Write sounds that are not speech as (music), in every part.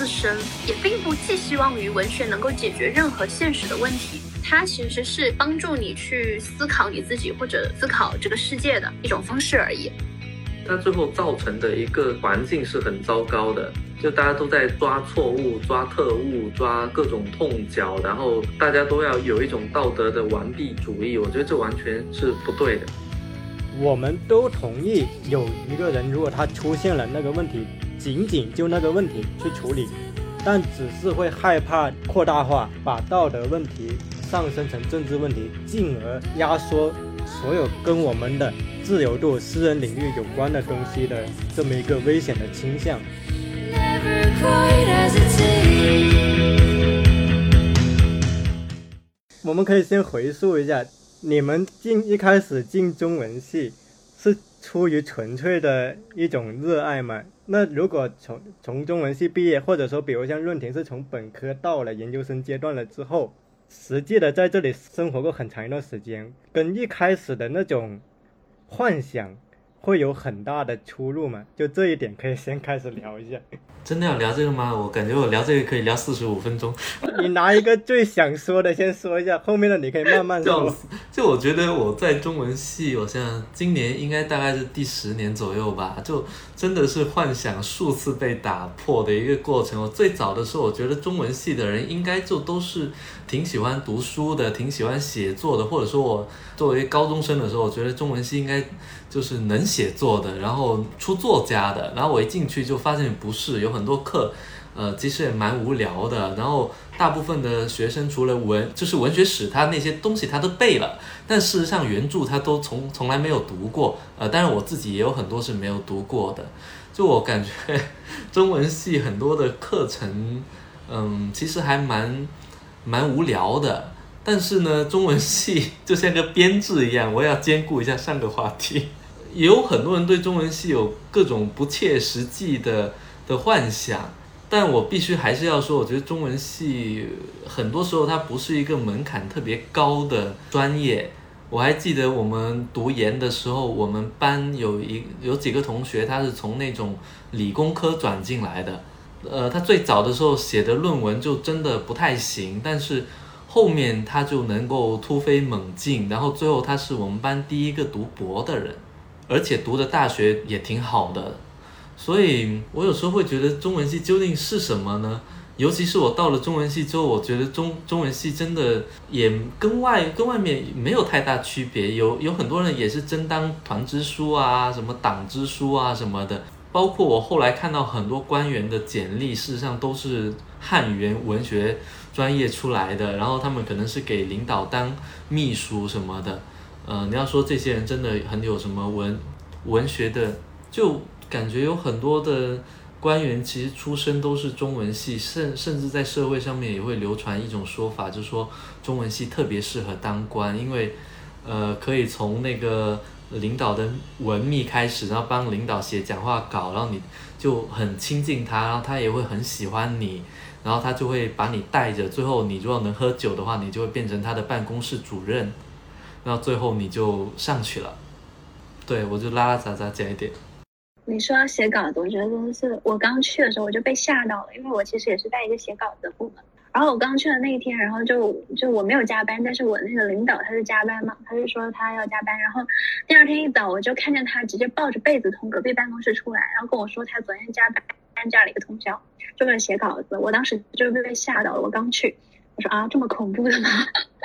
自身，也并不寄希望于文学能够解决任何现实的问题。它其实是帮助你去思考你自己或者思考这个世界的一种方式而已。它最后造成的一个环境是很糟糕的，就大家都在抓错误、抓特务、抓各种痛脚，然后大家都要有一种道德的完璧主义，我觉得这完全是不对的。我们都同意，有一个人如果他出现了那个问题，仅仅就那个问题去处理，但只是会害怕扩大化，把道德问题上升成政治问题，进而压缩所有跟我们的自由度、私人领域有关的东西的这么一个危险的倾向。我们可以先回溯一下。你们进一开始进中文系是出于纯粹的一种热爱吗？那如果从从中文系毕业，或者说比如像润婷是从本科到了研究生阶段了之后，实际的在这里生活过很长一段时间，跟一开始的那种幻想会有很大的出入嘛？就这一点可以先开始聊一下。真的要聊这个吗？我感觉我聊这个可以聊四十五分钟。你拿一个最想说的先说一下，后面的你可以慢慢说。(laughs) 就我觉得我在中文系，我像今年应该大概是第十年左右吧，就真的是幻想数次被打破的一个过程。我最早的时候，我觉得中文系的人应该就都是挺喜欢读书的，挺喜欢写作的，或者说我作为高中生的时候，我觉得中文系应该就是能写作的，然后出作家的。然后我一进去就发现不是有。很多课，呃，其实也蛮无聊的。然后大部分的学生除了文，就是文学史，他那些东西他都背了，但事实上原著他都从从来没有读过。呃，当然我自己也有很多是没有读过的。就我感觉，中文系很多的课程，嗯，其实还蛮蛮无聊的。但是呢，中文系就像个编制一样，我要兼顾一下上个话题。(laughs) 也有很多人对中文系有各种不切实际的。的幻想，但我必须还是要说，我觉得中文系很多时候它不是一个门槛特别高的专业。我还记得我们读研的时候，我们班有一有几个同学，他是从那种理工科转进来的。呃，他最早的时候写的论文就真的不太行，但是后面他就能够突飞猛进，然后最后他是我们班第一个读博的人，而且读的大学也挺好的。所以，我有时候会觉得中文系究竟是什么呢？尤其是我到了中文系之后，我觉得中中文系真的也跟外跟外面没有太大区别。有有很多人也是真当团支书啊，什么党支书啊什么的。包括我后来看到很多官员的简历，事实上都是汉语言文学专业出来的，然后他们可能是给领导当秘书什么的。呃，你要说这些人真的很有什么文文学的就。感觉有很多的官员其实出身都是中文系，甚甚至在社会上面也会流传一种说法，就是说中文系特别适合当官，因为呃可以从那个领导的文秘开始，然后帮领导写讲话稿，然后你就很亲近他，然后他也会很喜欢你，然后他就会把你带着，最后你如果能喝酒的话，你就会变成他的办公室主任，然后最后你就上去了。对我就拉拉杂杂讲一点。你说要写稿子，我觉得真的是我刚去的时候我就被吓到了，因为我其实也是在一个写稿子的部门。然后我刚去的那一天，然后就就我没有加班，但是我那个领导他是加班嘛，他就说他要加班。然后第二天一早我就看见他直接抱着被子从隔壁办公室出来，然后跟我说他昨天加班加了一个通宵，就为了写稿子。我当时就被被吓到了，我刚去，我说啊这么恐怖的吗？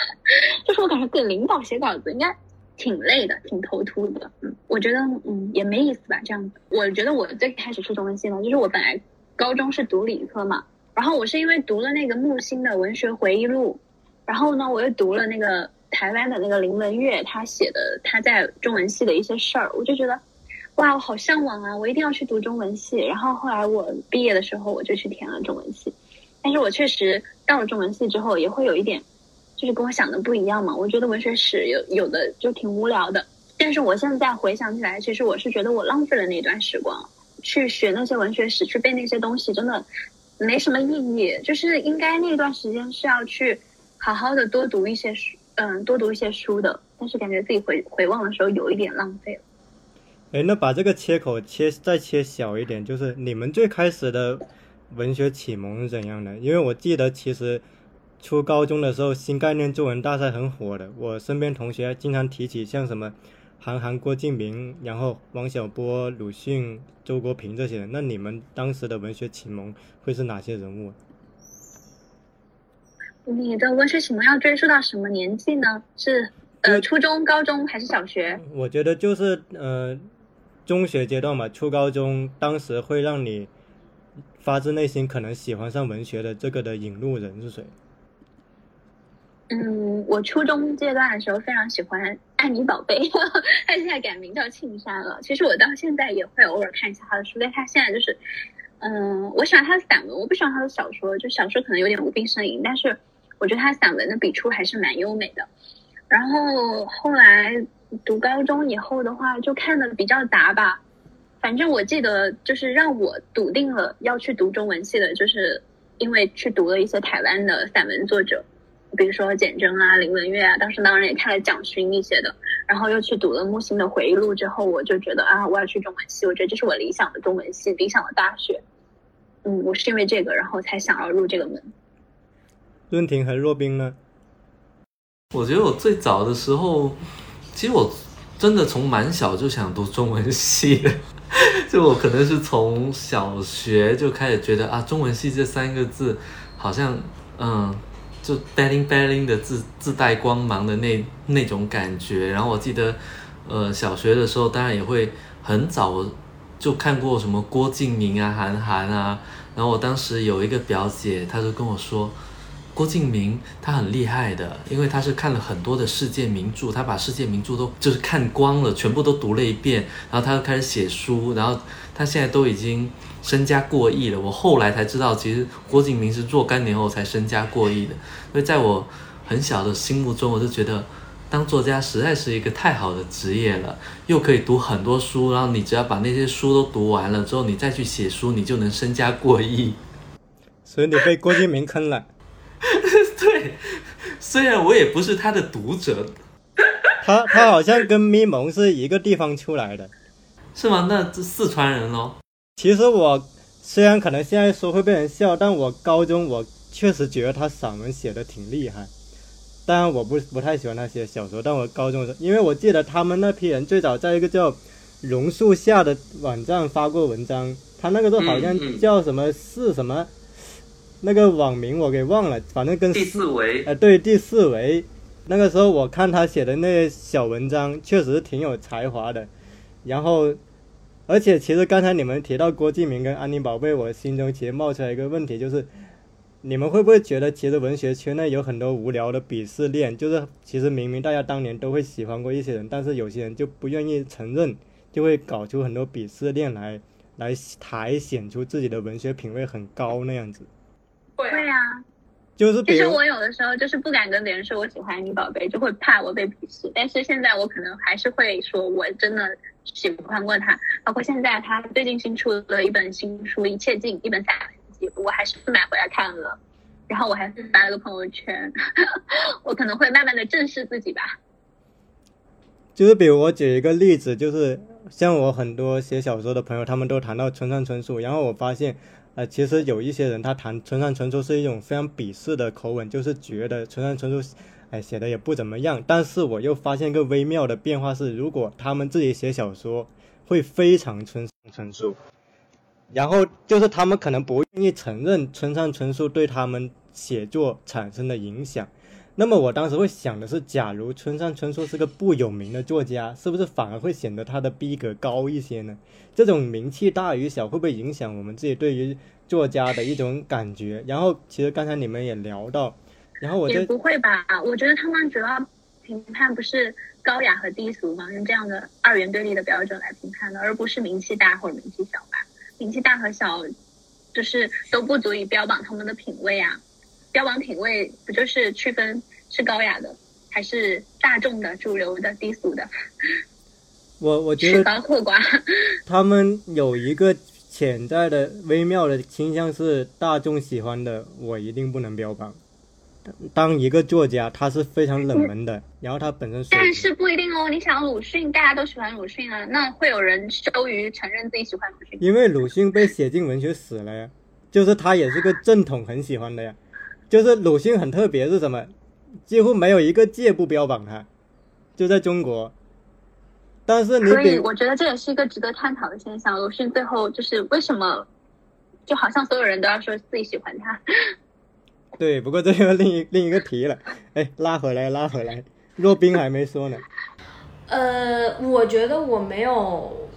(laughs) 就是我感觉给领导写稿子应该。挺累的，挺头秃的。嗯，我觉得嗯也没意思吧，这样子。我觉得我最开始去中文系呢，就是我本来高中是读理科嘛，然后我是因为读了那个木心的文学回忆录，然后呢我又读了那个台湾的那个林文月他写的他在中文系的一些事儿，我就觉得哇我好向往啊，我一定要去读中文系。然后后来我毕业的时候我就去填了中文系，但是我确实到了中文系之后也会有一点。就是跟我想的不一样嘛，我觉得文学史有有的就挺无聊的，但是我现在回想起来，其实我是觉得我浪费了那段时光，去学那些文学史，去背那些东西，真的没什么意义。就是应该那段时间是要去好好的多读一些书，嗯，多读一些书的。但是感觉自己回回望的时候有一点浪费了。哎，那把这个切口切再切小一点，就是你们最开始的文学启蒙是怎样的？因为我记得其实初高中的时候，新概念作文大赛很火的，我身边同学经常提起像什么韩寒、郭敬明，然后王小波、鲁迅、周国平这些人。那你们当时的文学启蒙会是哪些人物？你的文学启蒙要追溯到什么年纪呢？是呃初中、高中还是小学？我觉得就是呃中学阶段吧，初高中当时会让你发自内心可能喜欢上文学的这个的引路人是谁？嗯，我初中阶段的时候非常喜欢《安妮宝贝》，(laughs) 他现在改名叫庆山了。其实我到现在也会偶尔看一下他的书，但他现在就是，嗯，我喜欢他的散文，我不喜欢他的小说。就小说可能有点无病呻吟，但是我觉得他散文的笔触还是蛮优美的。然后后来读高中以后的话，就看的比较杂吧。反正我记得就是让我笃定了要去读中文系的，就是因为去读了一些台湾的散文作者。比如说简真啊、林文月啊，当时当然也看了蒋勋一些的，然后又去读了木心的回忆录之后，我就觉得啊，我要去中文系，我觉得这是我理想的中文系，理想的大学。嗯，我是因为这个，然后才想要入这个门。润婷和若冰呢？我觉得我最早的时候，其实我真的从蛮小就想读中文系的，(laughs) 就我可能是从小学就开始觉得啊，中文系这三个字好像嗯。就 bling bling 的自自带光芒的那那种感觉，然后我记得，呃，小学的时候当然也会很早就看过什么郭敬明啊、韩寒啊，然后我当时有一个表姐，她就跟我说。郭敬明他很厉害的，因为他是看了很多的世界名著，他把世界名著都就是看光了，全部都读了一遍，然后他就开始写书，然后他现在都已经身家过亿了。我后来才知道，其实郭敬明是若干年后才身家过亿的。所以在我很小的心目中，我就觉得当作家实在是一个太好的职业了，又可以读很多书，然后你只要把那些书都读完了之后，你再去写书，你就能身家过亿。所以你被郭敬明坑了。(laughs) 对，虽然我也不是他的读者，他他好像跟咪蒙是一个地方出来的，是吗？那这四川人咯。其实我虽然可能现在说会被人笑，但我高中我确实觉得他散文写的挺厉害。当然我不不太喜欢他写小说，但我高中的时候，因为我记得他们那批人最早在一个叫榕树下的网站发过文章，他那个时候好像叫什么是什么。那个网名我给忘了，反正跟第四维，呃，对，第四维。那个时候我看他写的那些小文章，确实挺有才华的。然后，而且其实刚才你们提到郭敬明跟安妮宝贝，我心中其实冒出来一个问题，就是你们会不会觉得，其实文学圈内有很多无聊的鄙视链？就是其实明明大家当年都会喜欢过一些人，但是有些人就不愿意承认，就会搞出很多鄙视链来，来抬显出自己的文学品味很高那样子。会啊，就是其实我有的时候就是不敢跟别人说我喜欢你宝贝，就会怕我被鄙视。但是现在我可能还是会说，我真的喜欢过他。包括现在他最近新出了一本新书《一切尽》，一本散文集，我还是买回来看了。然后我还是发了个朋友圈，(laughs) 我可能会慢慢的正视自己吧。就是比如我举一个例子，就是像我很多写小说的朋友，他们都谈到村上春树，然后我发现。呃，其实有一些人他谈村上春树是一种非常鄙视的口吻，就是觉得村上春树，哎，写的也不怎么样。但是我又发现一个微妙的变化是，如果他们自己写小说，会非常村上春树，然后就是他们可能不愿意承认村上春树对他们写作产生的影响。那么我当时会想的是，假如村上春树是个不有名的作家，是不是反而会显得他的逼格高一些呢？这种名气大与小会不会影响我们自己对于作家的一种感觉？然后其实刚才你们也聊到，然后我也不会吧？我觉得他们主要评判不是高雅和低俗吗？用这样的二元对立的标准来评判的，而不是名气大或者名气小吧？名气大和小，就是都不足以标榜他们的品味啊。标榜品味不就是区分是高雅的还是大众的、主流的、低俗的？(laughs) 我我 (laughs) 觉得。他们有一个潜在的微妙的倾向是大众喜欢的，我一定不能标榜。当一个作家他是非常冷门的，然后他本身但是不一定哦。你想鲁迅，大家都喜欢鲁迅啊，那会有人羞于承认自己喜欢鲁迅？因为鲁迅被写进文学史了呀。就是他也是个正统很喜欢的呀。就是鲁迅很特别是什么？几乎没有一个界不标榜他，就在中国。但是你所以我觉得这也是一个值得探讨的现象。鲁迅最后就是为什么，就好像所有人都要说自己喜欢他。对，不过这个另一另一个题了。哎，拉回来，拉回来。若冰还没说呢。呃，我觉得我没有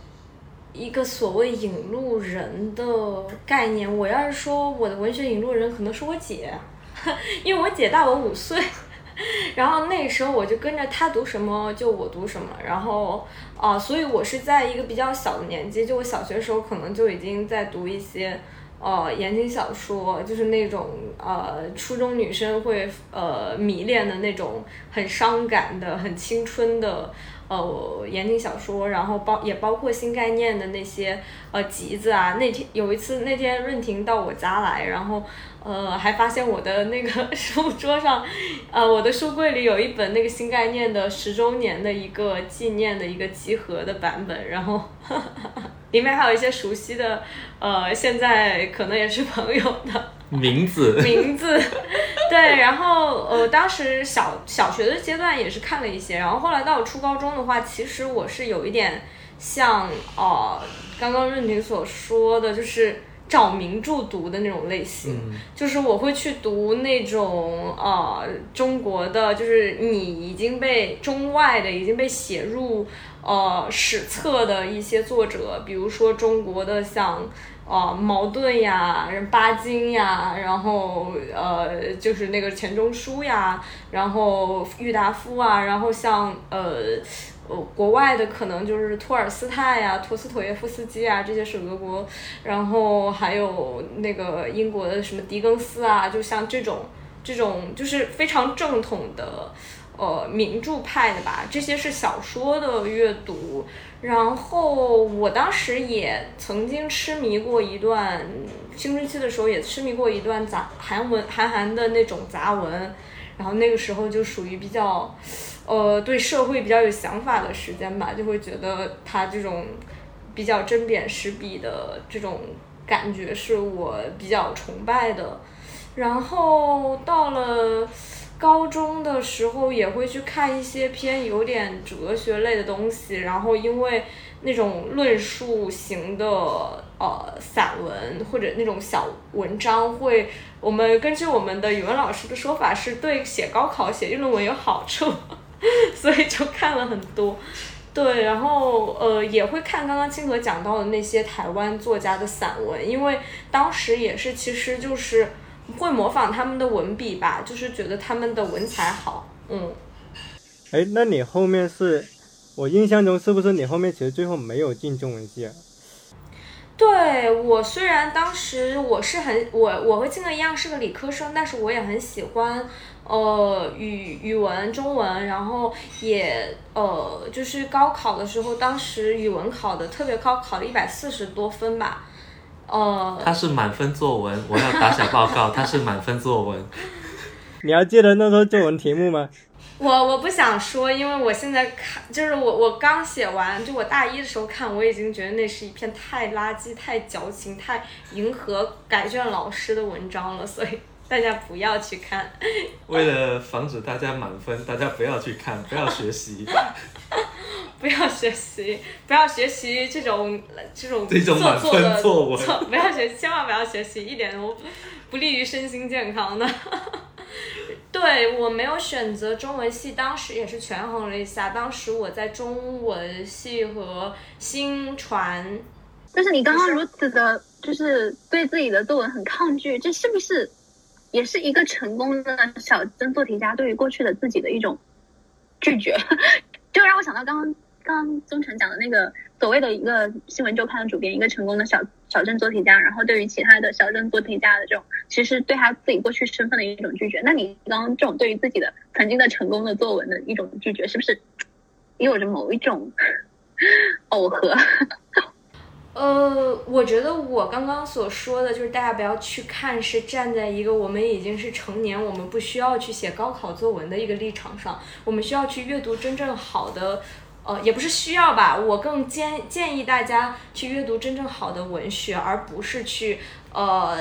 一个所谓引路人的概念。我要是说我的文学引路人，可能是我姐，(laughs) 因为我姐大我五岁，然后那时候我就跟着她读什么就我读什么，然后啊、所以我是在一个比较小的年纪，就我小学时候可能就已经在读一些。呃，言情小说就是那种呃，初中女生会呃迷恋的那种很伤感的、很青春的呃言情小说，然后包也包括新概念的那些呃集子啊。那天有一次，那天润婷到我家来，然后呃还发现我的那个 (laughs) 书桌上，呃我的书柜里有一本那个新概念的十周年的一个纪念的一个集合的版本，然后里面还有一些熟悉的呃现在可能也是朋友的。名字 (laughs) 名字，对，然后呃，当时小小学的阶段也是看了一些，然后后来到我初高中的话，其实我是有一点像呃刚刚润婷所说的，就是找名著读的那种类型，就是我会去读那种呃中国的，就是你已经被中外的已经被写入呃史册的一些作者，比如说中国的像。呃，茅盾呀，巴金呀，然后呃，就是那个钱钟书呀，然后郁达夫啊，然后像呃呃国外的可能就是托尔斯泰呀、陀思妥耶夫斯基啊，这些是俄国，然后还有那个英国的什么狄更斯啊，就像这种这种就是非常正统的呃名著派的吧，这些是小说的阅读。然后我当时也曾经痴迷过一段青春期的时候，也痴迷过一段杂韩文韩寒的那种杂文，然后那个时候就属于比较，呃，对社会比较有想法的时间吧，就会觉得他这种比较针砭时弊的这种感觉是我比较崇拜的。然后到了高中的时候，也会去看一些偏有点哲学类的东西，然后因为那种论述型的呃散文或者那种小文章会，我们根据我们的语文老师的说法，是对写高考写议论文有好处，(laughs) 所以就看了很多。对，然后呃也会看刚刚清河讲到的那些台湾作家的散文，因为当时也是其实就是会模仿他们的文笔吧，就是觉得他们的文采好，嗯。哎，那你后面是，我印象中是不是你后面其实最后没有进中文系啊？对我虽然当时我是很我我和静哥一样是个理科生，但是我也很喜欢呃语语文中文，然后也呃就是高考的时候，当时语文考的特别高，考了一百四十多分吧，呃他是满分作文，我要打小报告，他是满分作文。你还记得那时候作文题目吗？我我不想说，因为我现在看，就是我我刚写完，就我大一的时候看，我已经觉得那是一篇太垃圾、太矫情、太迎合改卷老师的文章了，所以大家不要去看。为了防止大家满分，大家不要去看，不要学习。(laughs) 不要学习，不要学习这种这种这种做作的满分作文错不要学，千万不要学习，一点都不利于身心健康的。(laughs) 对我没有选择中文系，当时也是权衡了一下，当时我在中文系和新传，但是你刚刚如此的，就是对自己的作文很抗拒，这是不是也是一个成功的小镇做题家对于过去的自己的一种拒绝？(laughs) 就让我想到刚刚刚刚宗成讲的那个所谓的一个新闻周刊的主编，一个成功的小小镇做题家，然后对于其他的小镇做题家的这种，其实对他自己过去身份的一种拒绝。那你刚刚这种对于自己的曾经的成功的作文的一种拒绝，是不是也有着某一种 (laughs) 耦合？呃，我觉得我刚刚所说的就是大家不要去看，是站在一个我们已经是成年，我们不需要去写高考作文的一个立场上，我们需要去阅读真正好的，呃，也不是需要吧，我更建建议大家去阅读真正好的文学，而不是去呃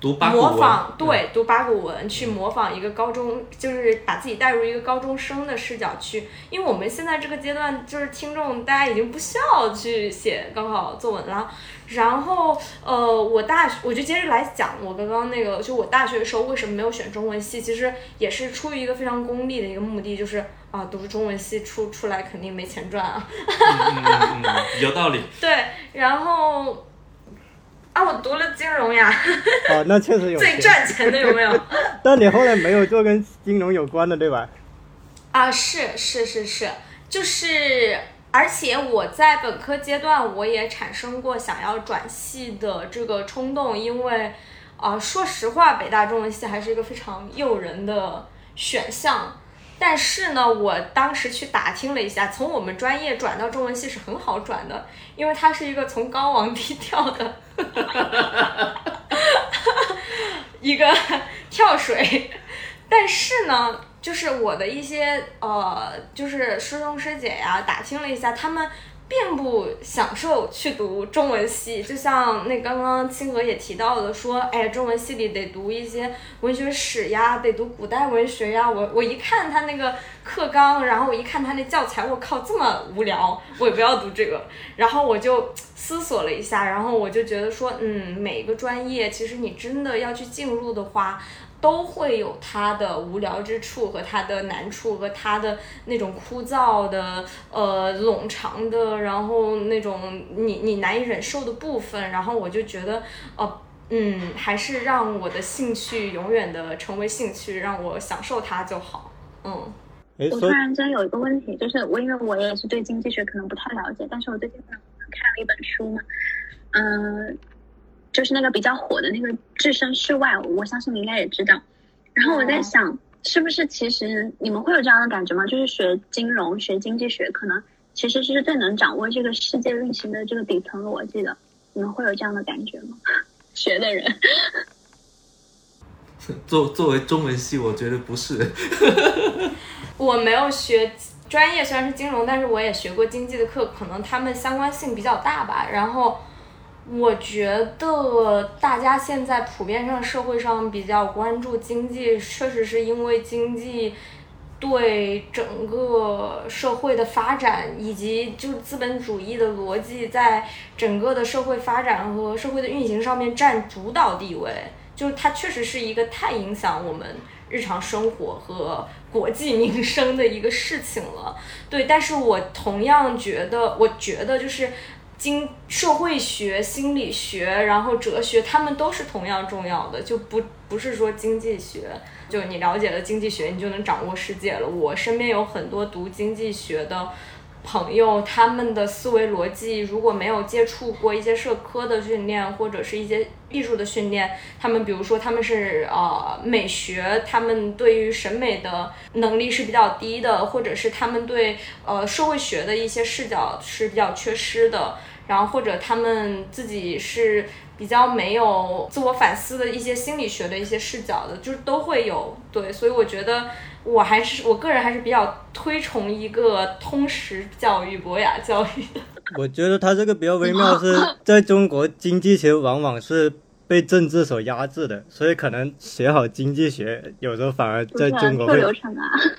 读八模仿，嗯对，读八股文，去模仿一个高中，就是把自己带入一个高中生的视角去，因为我们现在这个阶段，就是听众大家已经不需要去写高考作文了。然后，呃，我大学我就接着来讲我刚刚那个，就我大学的时候为什么没有选中文系，其实也是出于一个非常功利的一个目的，就是啊，读中文系出出来肯定没钱赚啊。嗯嗯嗯嗯，有道理。(laughs) 对，然后啊，我读了金融呀，哦，那确实有。(laughs) 最赚钱的有没有？(laughs) 但你后来没有做跟金融有关的，对吧？啊，是是是是，就是，而且我在本科阶段我也产生过想要转系的这个冲动，因为，啊、说实话，北大中文系还是一个非常诱人的选项。但是呢，我当时去打听了一下，从我们专业转到中文系是很好转的，因为它是一个从高往低跳的 (laughs) 一个跳水。但是呢，就是我的一些呃，就是师兄师姐呀，打听了一下，他们并不享受去读中文系。就像那刚刚清河也提到的，说，哎，中文系里得读一些文学史呀，得读古代文学呀。我我一看他那个课纲，然后我一看他那教材，我靠，这么无聊，(laughs) 我也不要读这个。然后我就思索了一下，然后我就觉得说，嗯，每一个专业其实你真的要去进入的话。都会有它的无聊之处和它的难处和它的那种枯燥的呃冗长的，然后那种你你难以忍受的部分，然后我就觉得呃嗯，还是让我的兴趣永远的成为兴趣，让我享受它就好。嗯，我突然间有一个问题，就是我因为我也是对经济学可能不太了解，但是我最近看了一本书嘛，嗯、就是那个比较火的那个《置身事外》，我相信你应该也知道。然后我在想，是不是其实你们会有这样的感觉吗？就是学金融、学经济学，可能其实是最能掌握这个世界运行的这个底层逻辑的。你们会有这样的感觉吗？(laughs) 学的人，(laughs) 作作为中文系，我觉得不是。(laughs) 我没有学专业，虽然是金融，但是我也学过经济的课，可能他们相关性比较大吧。然后我觉得大家现在普遍上社会上比较关注经济，确实是因为经济对整个社会的发展以及就资本主义的逻辑在整个的社会发展和社会的运行上面占主导地位。就是它确实是一个太影响我们日常生活和国计民生的一个事情了。对，但是我同样觉得，我觉得就是经社会学、心理学，然后哲学，他们都是同样重要的，就不不是说经济学，就你了解了经济学，你就能掌握世界了。我身边有很多读经济学的。朋友，他们的思维逻辑如果没有接触过一些社科的训练，或者是一些艺术的训练，他们比如说他们是呃美学，他们对于审美的能力是比较低的，或者是他们对呃社会学的一些视角是比较缺失的，然后或者他们自己是比较没有自我反思的一些心理学的一些视角的，就是都会有对，所以我觉得。我还是我个人还是比较推崇一个通识教育、博雅教育的。(laughs) 我觉得他这个比较微妙是，(laughs) 在中国经济学往往是被政治所压制的，所以可能学好经济学，有时候反而在中国会啊。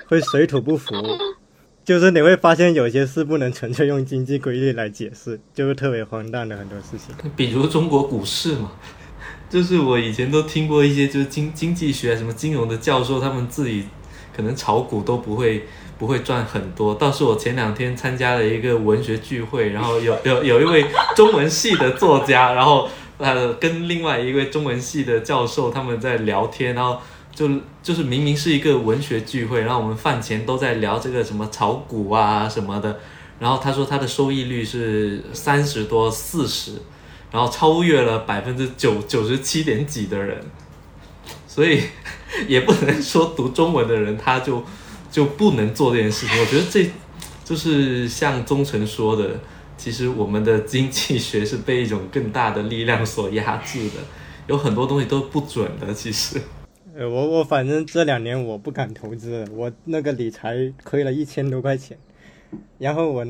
会水土不服。(laughs) 就是你会发现有些事不能纯粹用经济规律来解释，就是特别荒诞的很多事情。比如中国股市嘛，(laughs) 就是我以前都听过一些就是经经济学什么金融的教授，他们自己可能炒股都不会不会赚很多。倒是我前两天参加了一个文学聚会，然后有 (laughs) 有有一位中文系的作家，然后呃跟另外一位中文系的教授他们在聊天，然后就就是明明是一个文学聚会，然后我们饭前都在聊这个什么炒股啊什么的，然后他说他的收益率是三十多四十。然后超越了百分之九九十七点几的人，所以也不能说读中文的人他就就不能做这件事情。我觉得这就是像宗成说的，其实我们的经济学是被一种更大的力量所压制的，有很多东西都不准的。其实，呃，我我反正这两年我不敢投资，我那个理财亏了一千多块钱，然后我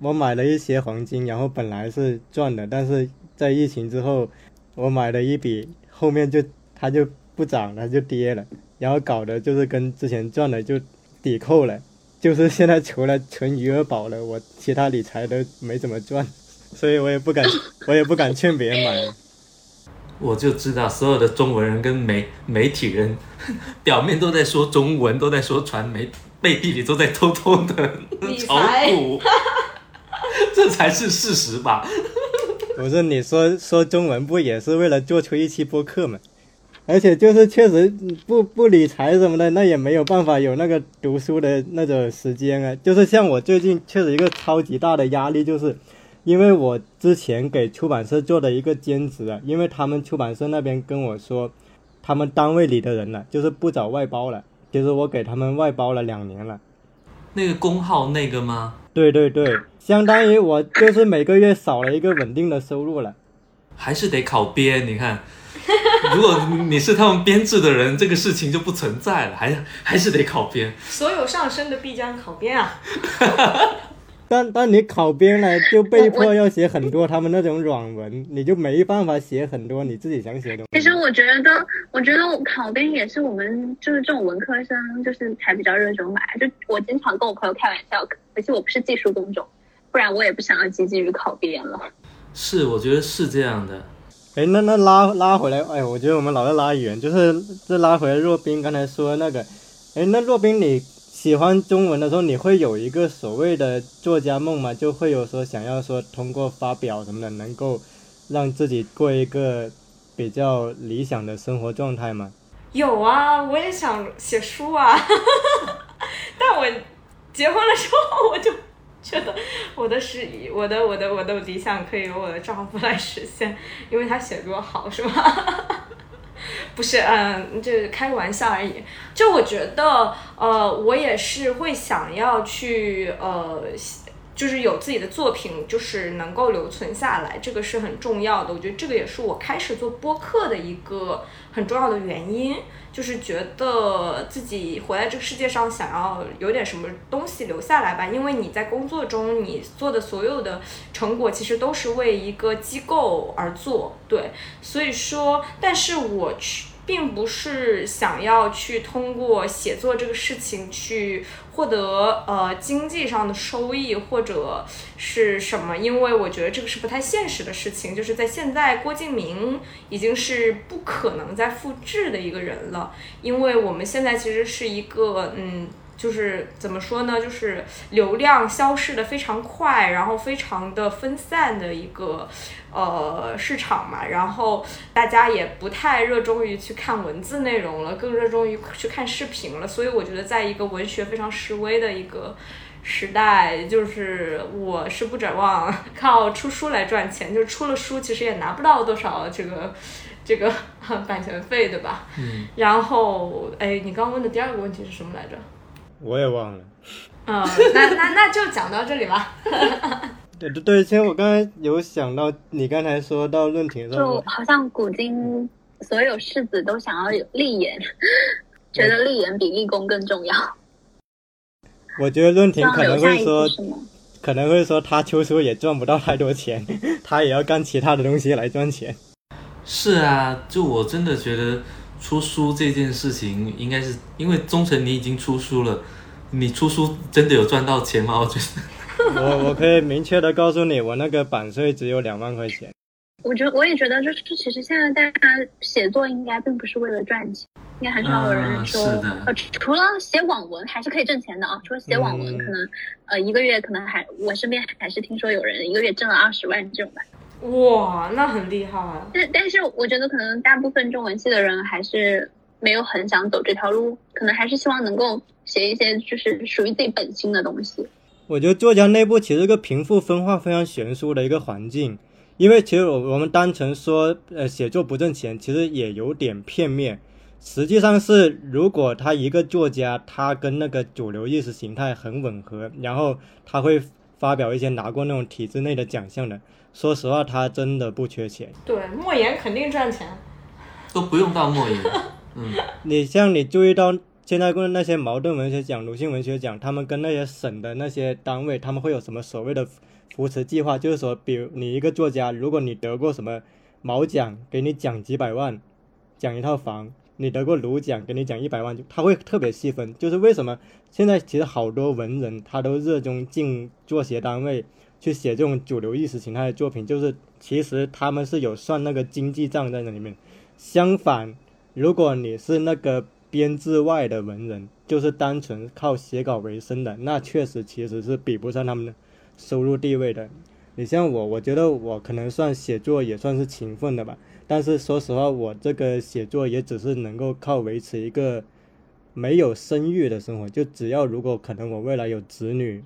我买了一些黄金，然后本来是赚的，但是在疫情之后，我买了一笔，后面就它就不涨了，就跌了，然后搞得就是跟之前赚的就抵扣了，就是 (laughs) 现在除了存余额宝了，我其他理财都没怎么赚，所以我也不敢，我也不敢劝别人买。我就知道所有的中文人跟媒媒体人，(laughs) 表面都在说中文，都在说传媒，背地里都在偷偷的炒股，(laughs) 这才是事实吧？(laughs) 不是你说说中文不也是为了做出一期播客吗？而且就是确实不不理财什么的，那也没有办法有那个读书的那种时间啊。就是像我最近确实一个超级大的压力，就是因为我之前给出版社做的一个兼职啊，因为他们出版社那边跟我说，他们单位里的人呢、就是不找外包了，其实我给他们外包了两年了。那个工号那个吗？对对对，相当于我就是每个月少了一个稳定的收入了。还是得考编？你看，如果你是他们编制的人，这个事情就不存在了，还还是得考编。所有上升的必将考编啊！(laughs) (laughs) (laughs) 但但你考编了，就被迫要写很多他们那种软文，你就没办法写很多你自己想写的东西。其实我觉得，我觉得考编也是我们就是这种文科生，就是才比较热衷吧。就我经常跟我朋友开玩笑，可惜我不是技术工种，不然我也不想要积极于考编了。是，我觉得是这样的。哎，那那拉拉回来，哎，我觉得我们老是拉远，就是这拉回来若冰刚才说那个，哎，那若冰你喜欢中文的时候，你会有一个所谓的作家梦吗？就会有说想要说通过发表什么的，能够让自己过一个比较理想的生活状态吗？有啊，我也想写书啊，(laughs) 但我结婚了之后，我就觉得我的是我的我的我的理想可以由我的丈夫来实现，因为他写作好，是吧？不是，嗯，就是开个玩笑而已。就我觉得，呃，我也是会想要去，呃，就是有自己的作品，就是能够留存下来，这个是很重要的。我觉得这个也是我开始做播客的一个很重要的原因，就是觉得自己活在这个世界上，想要有点什么东西留下来吧。因为你在工作中，你做的所有的成果，其实都是为一个机构而做，对。所以说，但是我去。并不是想要去通过写作这个事情去获得呃经济上的收益或者是什么，因为我觉得这个是不太现实的事情。就是在现在，郭敬明已经是不可能再复制的一个人了，因为我们现在其实是一个嗯。就是怎么说呢？就是流量消失的非常快，然后非常的分散的一个呃市场嘛，然后大家也不太热衷于去看文字内容了，更热衷于去看视频了。所以我觉得，在一个文学非常示威的一个时代，就是我是不指望靠出书来赚钱，就是出了书其实也拿不到多少这个这个 (laughs) 版权费，对吧？嗯，然后，哎，你刚问的第二个问题是什么来着？我也忘了。嗯，那那那就讲到这里吧。(laughs) 对对对，其实我刚才有想到，你刚才说到论坛的时候就，好像古今所有世子都想要有立言，(laughs) 觉得立言比立功更重要。我觉得论坛可能会说？可能会说他出书也赚不到太多钱，(laughs) 他也要干其他的东西来赚钱。是啊，就我真的觉得出书这件事情，应该是因为忠诚你已经出书了，你出书真的有赚到钱吗？我觉得我我可以明确的告诉你，我那个版税只有两万块钱。我觉得我也觉得，就是其实现在大家写作应该并不是为了赚钱，应该很少有人嗯说，除了写网文还是可以挣钱的啊。除了写网文，嗯可能呃一个月可能还我身边还是听说有人一个月挣了二十万这种吧。哇，那很厉害啊！但但是我觉得可能大部分中文系的人还是没有很想走这条路，可能还是希望能够写一些就是属于自己本心的东西。我觉得作家内部其实个贫富分化非常悬殊的一个环境，因为其实我我们单纯说呃写作不挣钱，其实也有点片面。实际上是，如果他一个作家，他跟那个主流意识形态很吻合，然后他会发表一些拿过那种体制内的奖项的，说实话，他真的不缺钱。对，莫言肯定赚钱。都不用到莫言。嗯，你像你注意到现在跟那些茅盾文学奖、鲁迅文学奖，他们跟那些省的那些单位，他们会有什么所谓的扶持计划？就是说，比如你一个作家，如果你得过什么毛奖，给你奖几百万，奖一套房，你得过卢奖，给你奖一百万，他会特别细分。就是为什么现在其实好多文人他都热衷进作协单位去写这种主流意识形态的作品，就是其实他们是有算那个经济账在那里面。相反，如果你是那个编制外的文人，就是单纯靠写稿为生的，那确实其实是比不上他们的收入地位的。你像我，我觉得我可能算写作也算是勤奋的吧，但是说实话，我这个写作也只是能够靠维持一个没有生育的生活。就只要如果可能我未来有子女，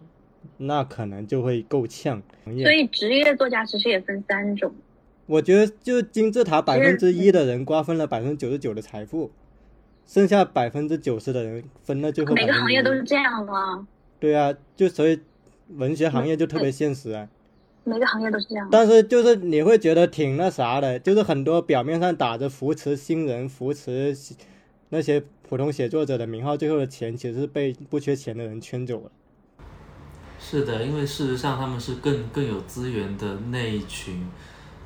那可能就会够呛。所以职业作家其实也分三种。我觉得就金字塔百分之一的人瓜分了百分之九十九的财富，剩下百分之九十的人分了最后。每个行业都是这样吗？对啊，就所以文学行业就特别现实啊。每个行业都是这样。但是就是你会觉得挺那啥的，就是很多表面上打着扶持新人、扶持那些普通写作者的名号，最后的钱其实是被不缺钱的人圈走了。是的，因为事实上他们是更更有资源的那一群。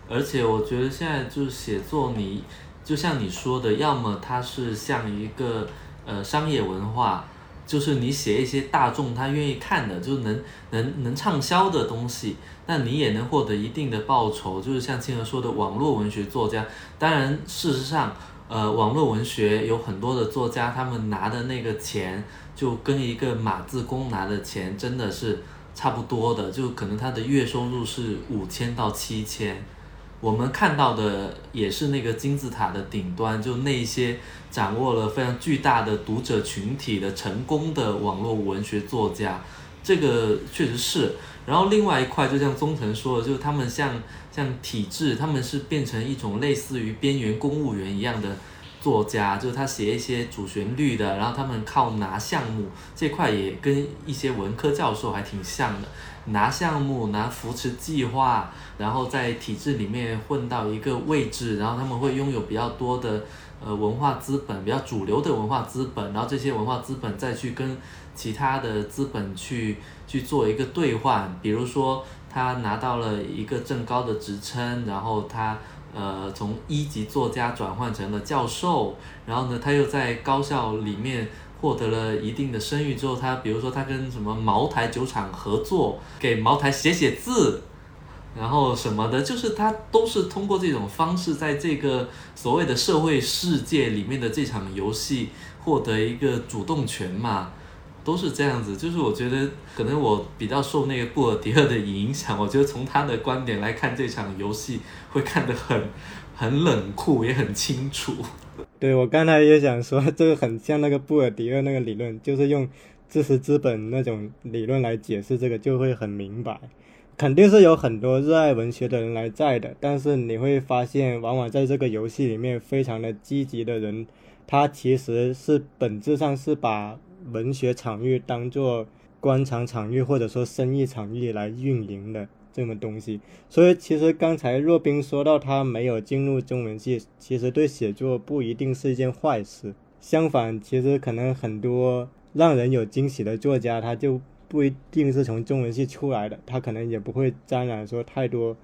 而且我觉得现在就是写作，你就像你说的，要么它是像一个呃商业文化，就是你写一些大众他愿意看的，就能能能畅销的东西，那你也能获得一定的报酬。就是像青儿说的，网络文学作家，当然事实上，呃，网络文学有很多的作家，他们拿的那个钱，就跟一个码字工拿的钱真的是差不多的，就可能他的月收入是五千到七千。我们看到的也是那个金字塔的顶端，就那些掌握了非常巨大的读者群体的成功的网络文学作家，这个确实是。然后另外一块，就像宗成说的，就是他们像像体制，他们是变成一种类似于边缘公务员一样的作家，就是他写一些主旋律的，然后他们靠拿项目这块也跟一些文科教授还挺像的。拿项目、拿扶持计划，然后在体制里面混到一个位置，然后他们会拥有比较多的呃文化资本，比较主流的文化资本，然后这些文化资本再去跟其他的资本去去做一个兑换，比如说他拿到了一个正高的职称，然后他呃从一级作家转换成了教授，然后呢他又在高校里面。获得了一定的声誉之后，他比如说他跟什么茅台酒厂合作，给茅台写写字，然后什么的，就是他都是通过这种方式，在这个所谓的社会世界里面的这场游戏获得一个主动权嘛，都是这样子。就是我觉得可能我比较受那个布尔迪厄的影响，我觉得从他的观点来看这场游戏，会看得很很冷酷，也很清楚。对，我刚才也想说，这个很像那个布尔迪厄那个理论，就是用知识资本那种理论来解释这个，就会很明白。肯定是有很多热爱文学的人来在的，但是你会发现，往往在这个游戏里面非常的积极的人，他其实是本质上是把文学场域当做官场场域或者说生意场域来运营的。这么东西，所以其实刚才若冰说到他没有进入中文系，其实对写作不一定是一件坏事。相反，其实可能很多让人有惊喜的作家，他就不一定是从中文系出来的，他可能也不会沾染说太多，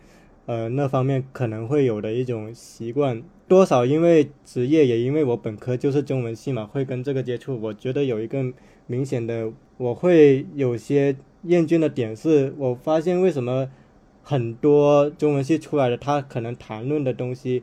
呃，那方面可能会有的一种习惯。多少因为职业，也因为我本科就是中文系嘛，会跟这个接触。我觉得有一个明显的，我会有些。厌倦的点是我发现为什么很多中文系出来的他可能谈论的东西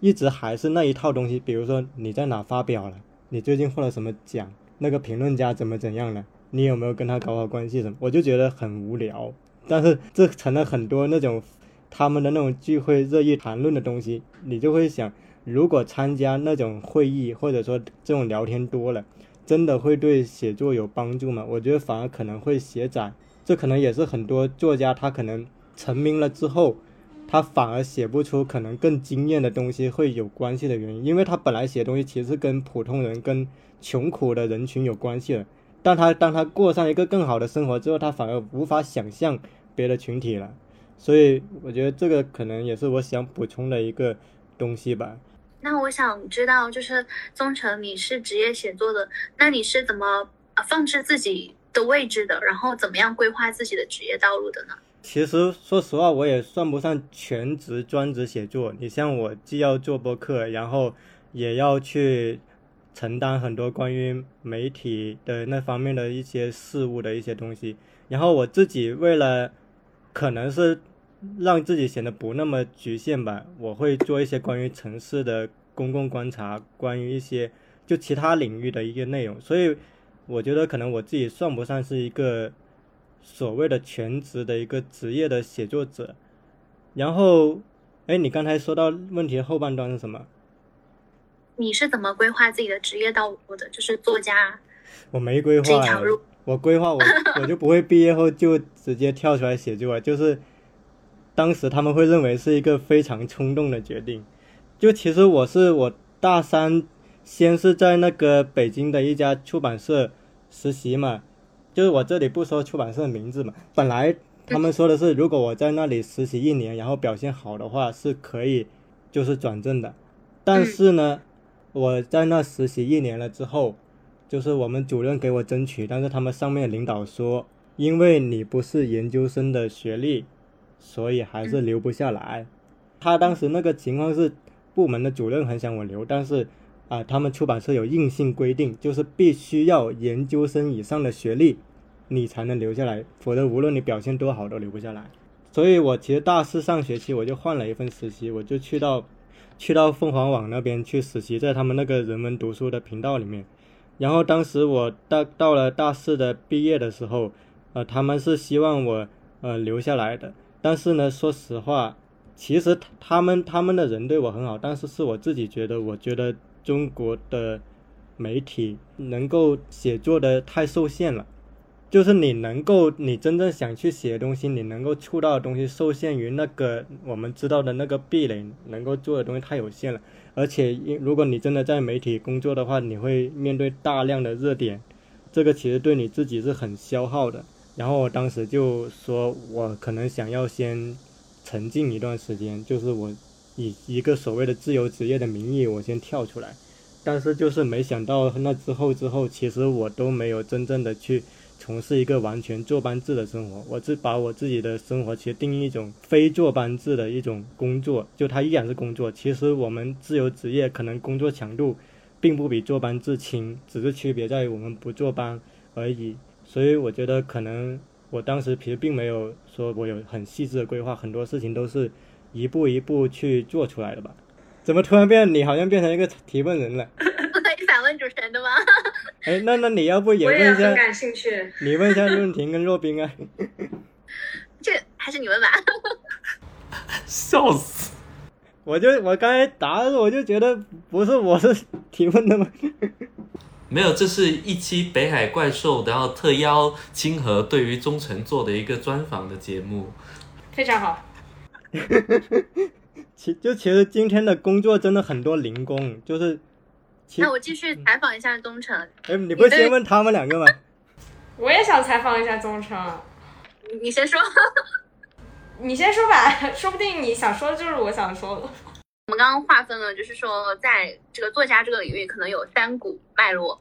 一直还是那一套东西，比如说你在哪发表了，你最近获了什么奖，那个评论家怎么怎样了，你有没有跟他搞好关系什么，我就觉得很无聊。(laughs) 但是这成了很多那种他们的那种聚会热议谈论的东西，你就会想，如果参加那种会议或者说这种聊天多了。真的会对写作有帮助吗？我觉得反而可能会写窄，这可能也是很多作家他可能成名了之后，他反而写不出可能更惊艳的东西会有关系的原因，因为他本来写东西其实跟普通人、跟穷苦的人群有关系的，但他当他过上一个更好的生活之后，他反而无法想象别的群体了，所以我觉得这个可能也是我想补充的一个东西吧。那我想知道，就是宗成，你是职业写作的，那你是怎么呃放置自己的位置的？然后怎么样规划自己的职业道路的呢？其实说实话，我也算不上全职专职写作。你像我，既要做播客，然后也要去承担很多关于媒体的那方面的一些事务的一些东西。然后我自己为了可能是让自己显得不那么局限吧，我会做一些关于城市的公共观察，关于一些就其他领域的一个内容。所以我觉得可能我自己算不上是一个所谓的全职的一个职业的写作者。然后，哎，你刚才说到问题的后半段是什么？你是怎么规划自己的职业道路的？就是作家我没规划呀这条路。我规划我我就不会毕业后就直接跳出来写作啊，就是当时他们会认为是一个非常冲动的决定。就其实我是我大三先是在那个北京的一家出版社实习嘛，就是我这里不说出版社的名字嘛，本来他们说的是如果我在那里实习一年，然后表现好的话是可以就是转正的，但是呢，我在那实习一年了之后。就是我们主任给我争取，但是他们上面领导说，因为你不是研究生的学历，所以还是留不下来。他当时那个情况是，部门的主任很想我留，但是啊，他们出版社有硬性规定，就是必须要研究生以上的学历，你才能留下来，否则无论你表现多好都留不下来。所以我其实大四上学期我就换了一份实习，我就去到去到凤凰网那边去实习，在他们那个人文读书的频道里面。然后当时我到到了大四的毕业的时候，呃，他们是希望我呃留下来的。但是呢，说实话，其实他们他们的人对我很好，但是是我自己觉得，我觉得中国的媒体能够写作的太受限了。就是你能够，你真正想去写的东西，你能够触到的东西，受限于那个我们知道的那个壁垒，能够做的东西太有限了。而且，如果你真的在媒体工作的话，你会面对大量的热点，这个其实对你自己是很消耗的。然后我当时就说，我可能想要先沉浸一段时间，就是我以一个所谓的自由职业的名义，我先跳出来。但是就是没想到那之后之后，其实我都没有真正的去。从事一个完全坐班制的生活，我是把我自己的生活其实定义一种非坐班制的一种工作，就它依然是工作。其实我们自由职业可能工作强度并不比坐班制轻，只是区别在于我们不坐班而已。所以我觉得可能我当时其实并没有说我有很细致的规划，很多事情都是一步一步去做出来的吧。怎么突然变你好像变成一个提问人了？(laughs) 可以反问主持人的吗？(laughs) 哎，那那你要不也问一下？也很感兴趣。你问一下润婷跟若冰啊。(laughs) 这还是你问吧。笑死！我就我刚才答，我就觉得不是我是提问的吗？没有，这是一期北海怪兽，然后特邀清河对于忠诚做的一个专访的节目。非常好，(laughs) 其就其实今天的工作真的很多零工，就是其那我继续采访一下东城，哎，你不是先问他们两个吗？(laughs) 我也想采访一下忠诚，你你先说。(laughs) 你先说吧，说不定你想说的就是我想说的。我们刚刚划分了，就是说，在这个作家这个领域，可能有三股脉络：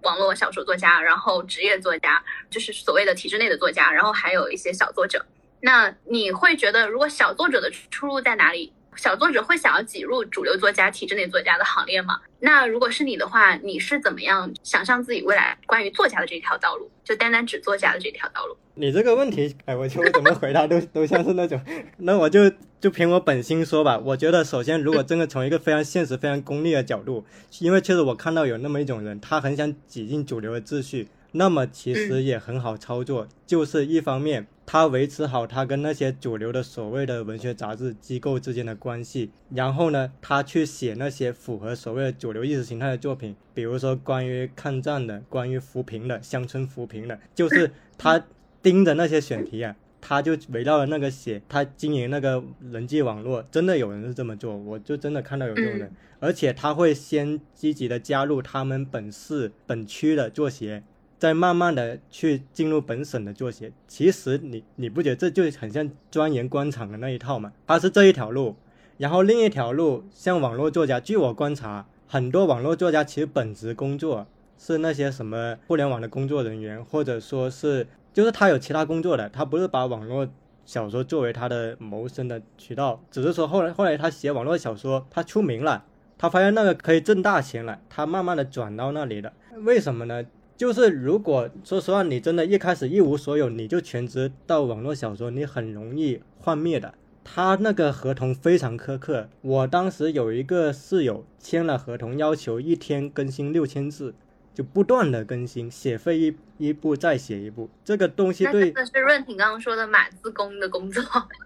网络小说作家，然后职业作家，就是所谓的体制内的作家，然后还有一些小作者。那你会觉得，如果小作者的出路在哪里？小作者会想要挤入主流作家、体制内作家的行列吗？那如果是你的话，你是怎么样想象自己未来关于作家的这条道路，就单单指作家的这条道路？你这个问题，哎，我就我怎么回答都 (laughs) 都像是那种，那我就就凭我本心说吧。我觉得首先，如果真的从一个非常现实、非常功利的角度，因为确实我看到有那么一种人，他很想挤进主流的秩序，那么其实也很好操作，就是一方面他维持好他跟那些主流的所谓的文学杂志机构之间的关系，然后呢，他去写那些符合所谓的主流意识形态的作品，比如说关于抗战的、关于扶贫的、乡村扶贫的，就是他。盯着那些选题啊，他就围绕着那个写，他经营那个人际网络，真的有人是这么做，我就真的看到有这种人，而且他会先积极的加入他们本市本区的作协，再慢慢的去进入本省的作协。其实你你不觉得这就很像钻研官场的那一套吗？他是这一条路，然后另一条路像网络作家，据我观察，很多网络作家其实本职工作是那些什么互联网的工作人员，或者说是。就是他有其他工作的，他不是把网络小说作为他的谋生的渠道，只是说后来后来他写网络小说，他出名了，他发现那个可以挣大钱了，他慢慢的转到那里的。为什么呢？就是如果说实话，你真的一开始一无所有，你就全职到网络小说，你很容易幻灭的。他那个合同非常苛刻，我当时有一个室友签了合同，要求一天更新六千字，就不断的更新，写废一一部再写一部，这个东西对真的是润婷刚刚说的码字工的工作。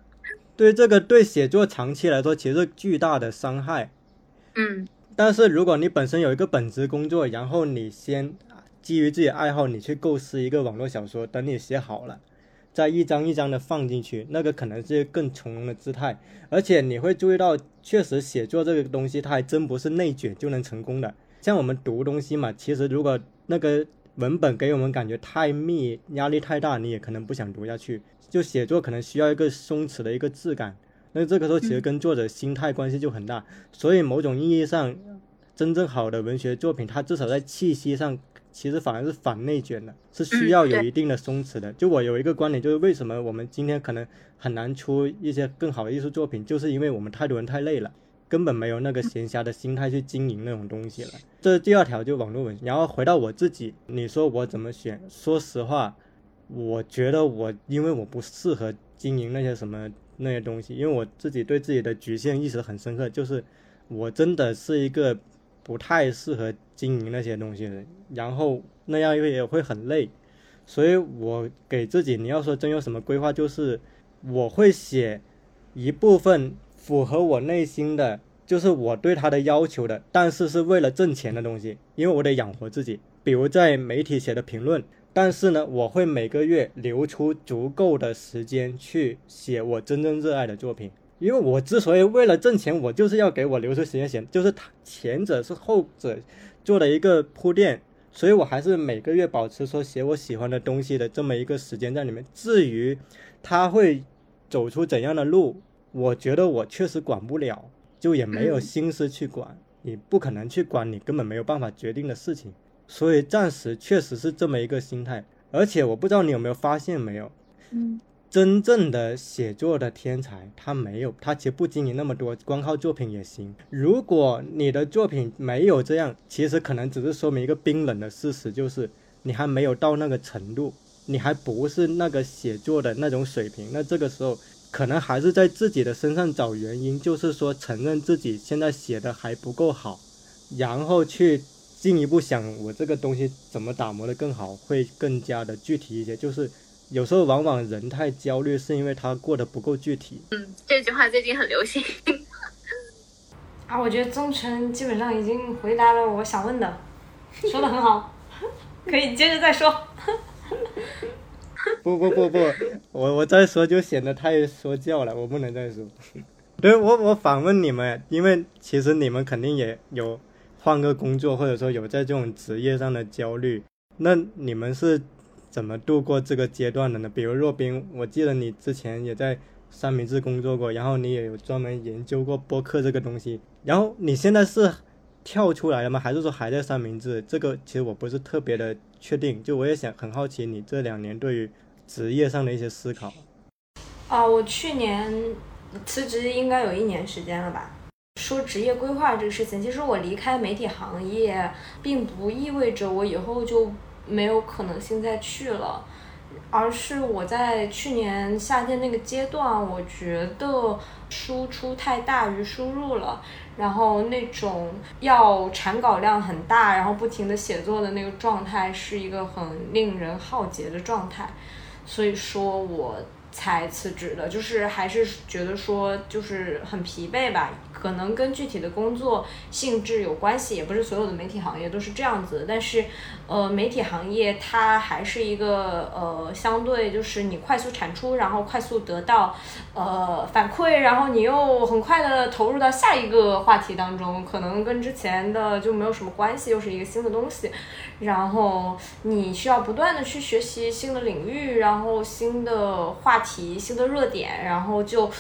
(laughs) 对这个对写作长期来说其实巨大的伤害。嗯但是如果你本身有一个本职工作，然后你先基于自己爱好，你去构思一个网络小说，等你写好了，再一张一张的放进去，那个可能是更从容的姿态。而且你会注意到，确实写作这个东西，它还真不是内卷就能成功的。像我们读东西嘛，其实如果那个文本给我们感觉太密，压力太大，你也可能不想读下去。就写作可能需要一个松弛的一个质感，那这个时候其实跟作者心态关系就很大。所以某种意义上，真正好的文学作品，它至少在气息上，其实反而是反内卷的，是需要有一定的松弛的。就我有一个观点，就是为什么我们今天可能很难出一些更好的艺术作品，就是因为我们太多人太累了。根本没有那个闲暇的心态去经营那种东西了。这是第二条，就网络文学。然后回到我自己，你说我怎么选？说实话，我觉得我因为我不适合经营那些什么那些东西，因为我自己对自己的局限意识很深刻，就是我真的是一个不太适合经营那些东西，然后那样也会很累，所以我给自己，你要说真有什么规划，就是我会写一部分符合我内心的，就是我对他的要求的，但是是为了挣钱的东西，因为我得养活自己。比如在媒体写的评论，但是呢，我会每个月留出足够的时间去写我真正热爱的作品。因为我之所以为了挣钱，我就是要给我留出时间写，就是前者是后者做了一个铺垫，所以我还是每个月保持说写我喜欢的东西的这么一个时间在里面。至于他会走出怎样的路，我觉得我确实管不了，就也没有心思去管。你不可能去管你根本没有办法决定的事情，所以暂时确实是这么一个心态。而且我不知道你有没有发现没有，嗯真正的写作的天才，他没有，他其实不经营那么多，光靠作品也行。如果你的作品没有这样，其实可能只是说明一个冰冷的事实，就是你还没有到那个程度，你还不是那个写作的那种水平。那这个时候，可能还是在自己的身上找原因，就是说承认自己现在写的还不够好，然后去进一步想我这个东西怎么打磨的更好，会更加的具体一些。就是有时候往往人太焦虑，是因为他过得不够具体。嗯，这句话最近很流行。啊，我觉得宗辰基本上已经回答了我想问的，(laughs) 说的很好，(laughs) 可以接着再说。(laughs) 不不不不，我我再说就显得太说教了，我不能再说。对我我反问你们，因为其实你们肯定也有换个工作，或者说有在这种职业上的焦虑，那你们是怎么度过这个阶段的呢？比如若冰，我记得你之前也在三明治工作过，然后你也有专门研究过播客这个东西，然后你现在是跳出来了吗？还是说还在三明治？这个其实我不是特别的确定，就我也想很好奇你这两年对于职业上的一些思考。啊，我去年辞职应该有一年时间了吧。说职业规划这个事情，其实我离开媒体行业，并不意味着我以后就没有可能性再去了，而是我在去年夏天那个阶段，我觉得输出太大于输入了，然后那种要产稿量很大，然后不停的写作的那个状态，是一个很令人耗竭的状态。所以说我才辞职的，就是还是觉得说就是很疲惫吧，可能跟具体的工作性质有关系，也不是所有的媒体行业都是这样子，但是呃媒体行业它还是一个呃相对就是你快速产出，然后快速得到呃反馈，然后你又很快的投入到下一个话题当中，可能跟之前的就没有什么关系，又是一个新的东西。然后你需要不断的去学习新的领域，然后新的话题、新的热点，然后就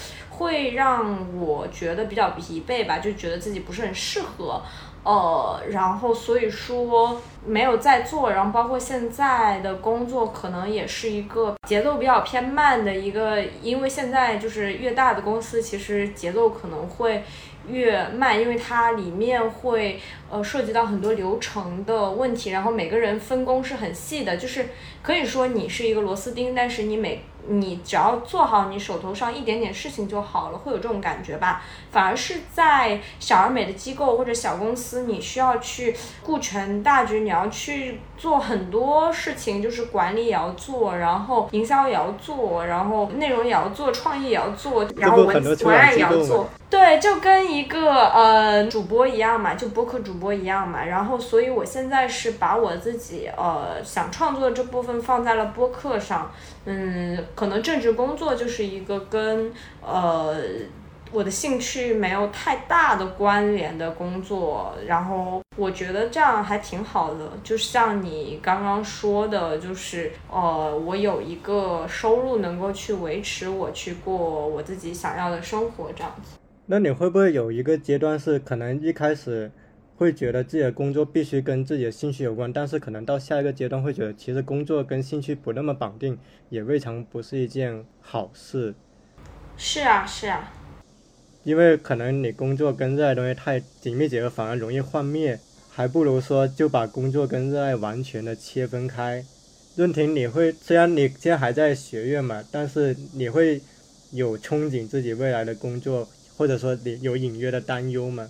会让我觉得比较疲惫吧，就觉得自己不是很适合。呃，然后所以说没有在做，然后包括现在的工作，可能也是一个节奏比较偏慢的一个，因为现在就是越大的公司，其实节奏可能会越慢，因为它里面会呃涉及到很多流程的问题，然后每个人分工是很细的，就是可以说你是一个螺丝钉，但是你每你只要做好你手头上一点点事情就好了，会有这种感觉吧。反而是在小而美的机构或者小公司，你需要去顾全大局，你要去做很多事情，就是管理也要做，然后营销也要做，然后内容也要做，创意也要做，然后文文案也要做。对，就跟一个呃主播一样嘛，就播客主播一样嘛。然后，所以我现在是把我自己呃想创作的这部分放在了播客上。嗯，可能政治工作就是一个跟呃我的兴趣没有太大的关联的工作。然后我觉得这样还挺好的，就像你刚刚说的，就是呃我有一个收入能够去维持我去过我自己想要的生活这样子。那你会不会有一个阶段是可能一开始会觉得自己的工作必须跟自己的兴趣有关，但是可能到下一个阶段会觉得其实工作跟兴趣不那么绑定，也未尝不是一件好事。是啊，是啊。因为可能你工作跟热爱东西太紧密结合，反而容易幻灭，还不如说就把工作跟热爱完全的切分开。润婷，你会虽然你现在还在学院嘛，但是你会有憧憬自己未来的工作。或者说你有隐约的担忧吗？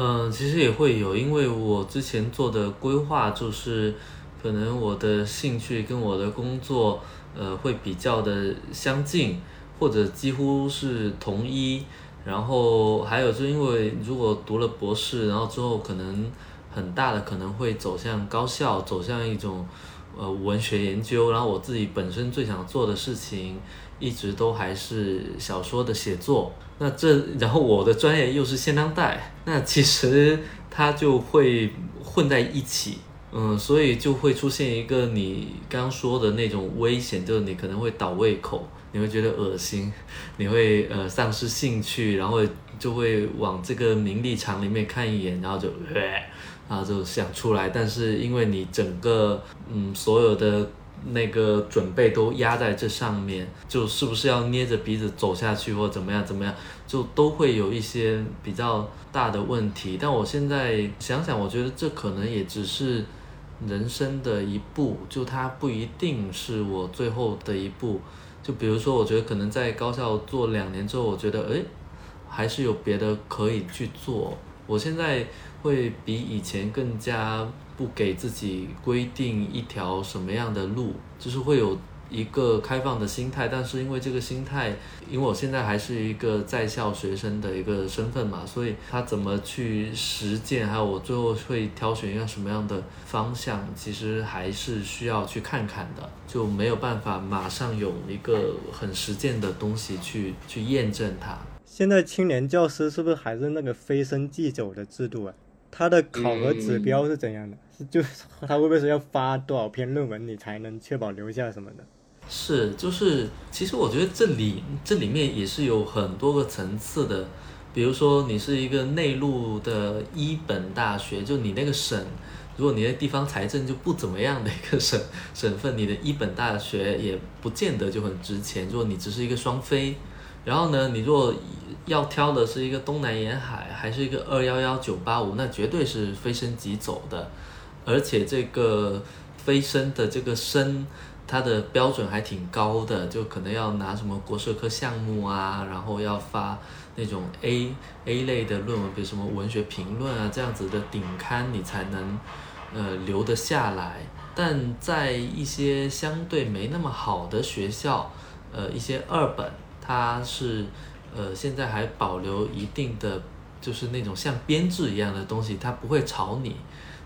嗯，其实也会有，因为我之前做的规划就是，可能我的兴趣跟我的工作，呃，会比较的相近，或者几乎是同一。然后还有，就因为如果读了博士，然后之后可能很大的可能会走向高校，走向一种呃文学研究。然后我自己本身最想做的事情，一直都还是小说的写作。那这，然后我的专业又是现当代，那其实它就会混在一起，嗯，所以就会出现一个你刚说的那种危险，就是你可能会倒胃口，你会觉得恶心，你会呃丧失兴趣，然后就会往这个名利场里面看一眼，然后就，然后就想出来，但是因为你整个嗯所有的。那个准备都压在这上面，就是不是要捏着鼻子走下去，或怎么样怎么样，就都会有一些比较大的问题。但我现在想想，我觉得这可能也只是人生的一步，就它不一定是我最后的一步。就比如说，我觉得可能在高校做两年之后，我觉得哎，还是有别的可以去做。我现在会比以前更加。不给自己规定一条什么样的路，就是会有一个开放的心态。但是因为这个心态，因为我现在还是一个在校学生的一个身份嘛，所以他怎么去实践，还有我最后会挑选一个什么样的方向，其实还是需要去看看的，就没有办法马上有一个很实践的东西去去验证它。现在青年教师是不是还是那个非升即走的制度啊？他的考核指标是怎样的？就 (laughs) 他会不会说要发多少篇论文，你才能确保留下什么的？是，就是其实我觉得这里这里面也是有很多个层次的。比如说你是一个内陆的一本大学，就你那个省，如果你的地方财政就不怎么样的一个省省份，你的一本大学也不见得就很值钱。如果你只是一个双非，然后呢，你如果要挑的是一个东南沿海，还是一个二幺幺九八五，那绝对是飞升即走的。而且这个飞升的这个升，它的标准还挺高的，就可能要拿什么国社科项目啊，然后要发那种 A A 类的论文，比如什么文学评论啊这样子的顶刊，你才能呃留得下来。但在一些相对没那么好的学校，呃一些二本，它是呃现在还保留一定的，就是那种像编制一样的东西，它不会炒你，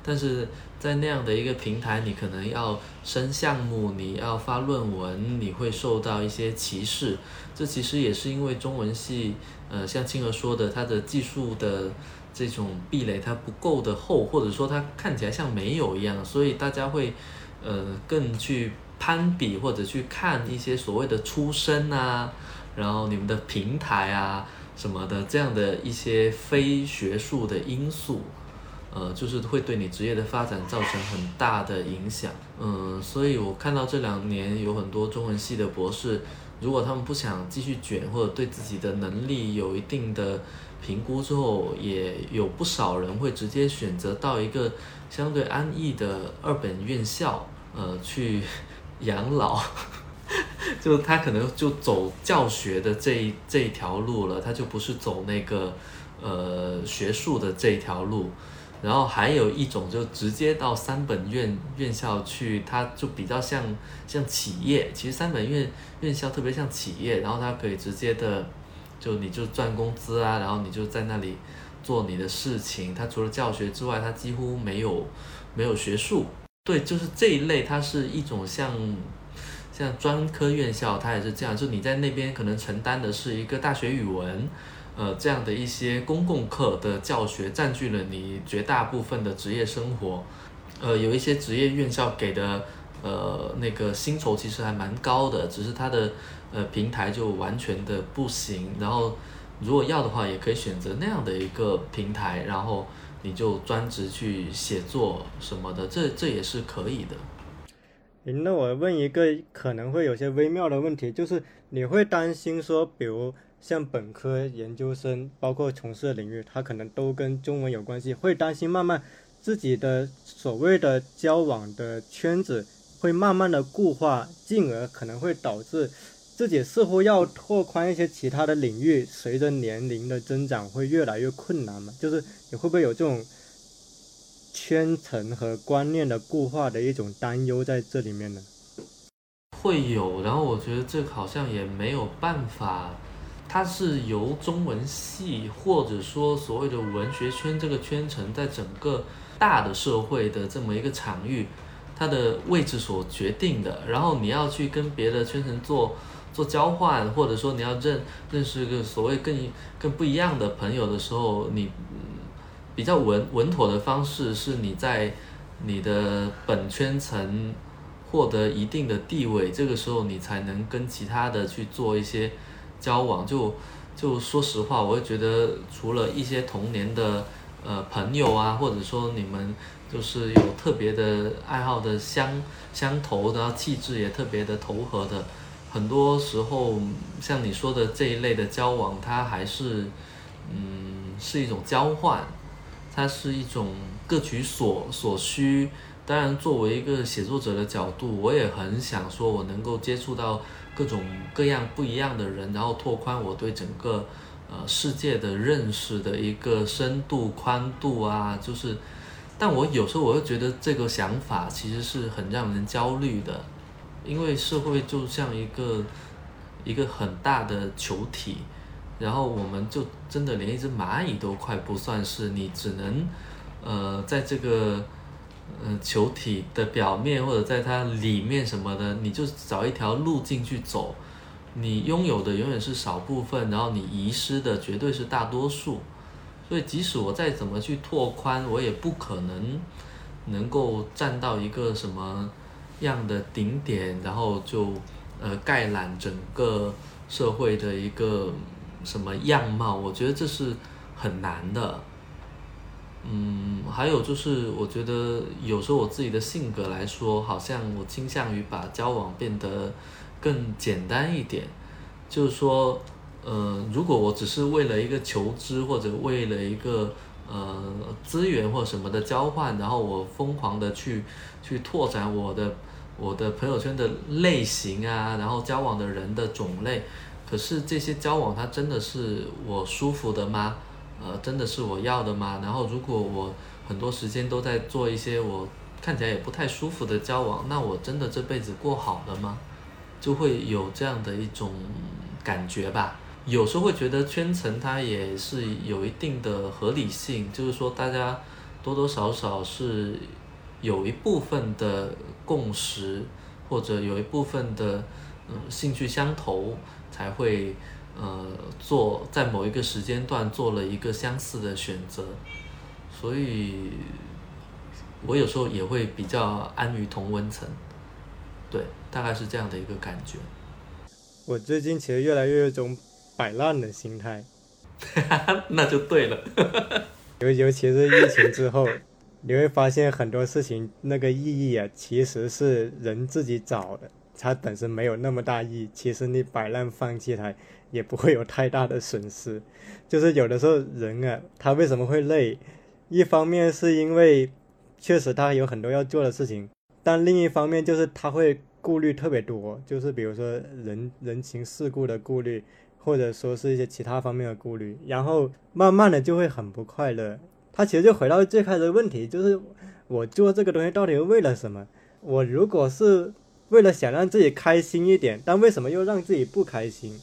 但是。在那样的一个平台，你可能要升项目，你要发论文，你会受到一些歧视。这其实也是因为中文系，呃，像青儿说的，它的技术的这种壁垒它不够的厚，或者说它看起来像没有一样，所以大家会，呃，更去攀比或者去看一些所谓的出身啊，然后你们的平台啊什么的这样的一些非学术的因素。呃，就是会对你职业的发展造成很大的影响，嗯，所以我看到这两年有很多中文系的博士，如果他们不想继续卷，或者对自己的能力有一定的评估之后，也有不少人会直接选择到一个相对安逸的二本院校，呃，去养老。(laughs) 就他可能就走教学的这一这一条路了，他就不是走那个呃学术的这一条路。然后还有一种就直接到三本院院校去，它就比较像像企业。其实三本院院校特别像企业，然后它可以直接的，就你就赚工资啊，然后你就在那里做你的事情。它除了教学之外，它几乎没有没有学术。对，就是这一类，它是一种像像专科院校，它也是这样。就你在那边可能承担的是一个大学语文。呃，这样的一些公共课的教学占据了你绝大部分的职业生活，呃，有一些职业院校给的呃那个薪酬其实还蛮高的，只是它的呃平台就完全的不行。然后如果要的话，也可以选择那样的一个平台，然后你就专职去写作什么的，这这也是可以的。那我问一个可能会有些微妙的问题，就是你会担心说，比如。像本科、研究生，包括从事的领域，他可能都跟中文有关系，会担心慢慢自己的所谓的交往的圈子会慢慢的固化，进而可能会导致自己似乎要拓宽一些其他的领域，随着年龄的增长会越来越困难嘛？就是你会不会有这种圈层和观念的固化的一种担忧在这里面呢？会有，然后我觉得这好像也没有办法。它是由中文系或者说所谓的文学圈这个圈层，在整个大的社会的这么一个场域，它的位置所决定的。然后你要去跟别的圈层做做交换，或者说你要认认识个所谓更更不一样的朋友的时候，你比较稳稳妥的方式是你在你的本圈层获得一定的地位，这个时候你才能跟其他的去做一些。交往就就说实话，我会觉得除了一些童年的呃朋友啊，或者说你们就是有特别的爱好的相相投，然后气质也特别的投合的，很多时候像你说的这一类的交往，它还是嗯是一种交换，它是一种各取所所需。当然，作为一个写作者的角度，我也很想说我能够接触到。各种各样不一样的人，然后拓宽我对整个呃世界的认识的一个深度宽度啊，就是，但我有时候我又觉得这个想法其实是很让人焦虑的，因为社会就像一个一个很大的球体，然后我们就真的连一只蚂蚁都快不算是，你只能呃在这个。嗯，球体的表面或者在它里面什么的，你就找一条路径去走。你拥有的永远是少部分，然后你遗失的绝对是大多数。所以，即使我再怎么去拓宽，我也不可能能够站到一个什么样的顶点，然后就呃概览整个社会的一个什么样貌。我觉得这是很难的。嗯，还有就是，我觉得有时候我自己的性格来说，好像我倾向于把交往变得更简单一点。就是说，呃，如果我只是为了一个求知或者为了一个呃资源或什么的交换，然后我疯狂的去去拓展我的我的朋友圈的类型啊，然后交往的人的种类，可是这些交往它真的是我舒服的吗？呃，真的是我要的吗？然后，如果我很多时间都在做一些我看起来也不太舒服的交往，那我真的这辈子过好了吗？就会有这样的一种感觉吧。有时候会觉得圈层它也是有一定的合理性，就是说大家多多少少是有一部分的共识，或者有一部分的嗯兴趣相投才会。呃，做在某一个时间段做了一个相似的选择，所以我有时候也会比较安于同温层，对，大概是这样的一个感觉。我最近其实越来越有种摆烂的心态，(laughs) 那就对了。(laughs) 尤尤其是疫情之后，(laughs) 你会发现很多事情那个意义啊，其实是人自己找的。它本身没有那么大意义，其实你摆烂放弃它也不会有太大的损失。(laughs) 就是有的时候人啊，他为什么会累？一方面是因为确实他有很多要做的事情，但另一方面就是他会顾虑特别多，就是比如说人人情世故的顾虑，或者说是一些其他方面的顾虑，然后慢慢的就会很不快乐。他其实就回到最开始的问题，就是我做这个东西到底为了什么？我如果是为了想让自己开心一点，但为什么又让自己不开心？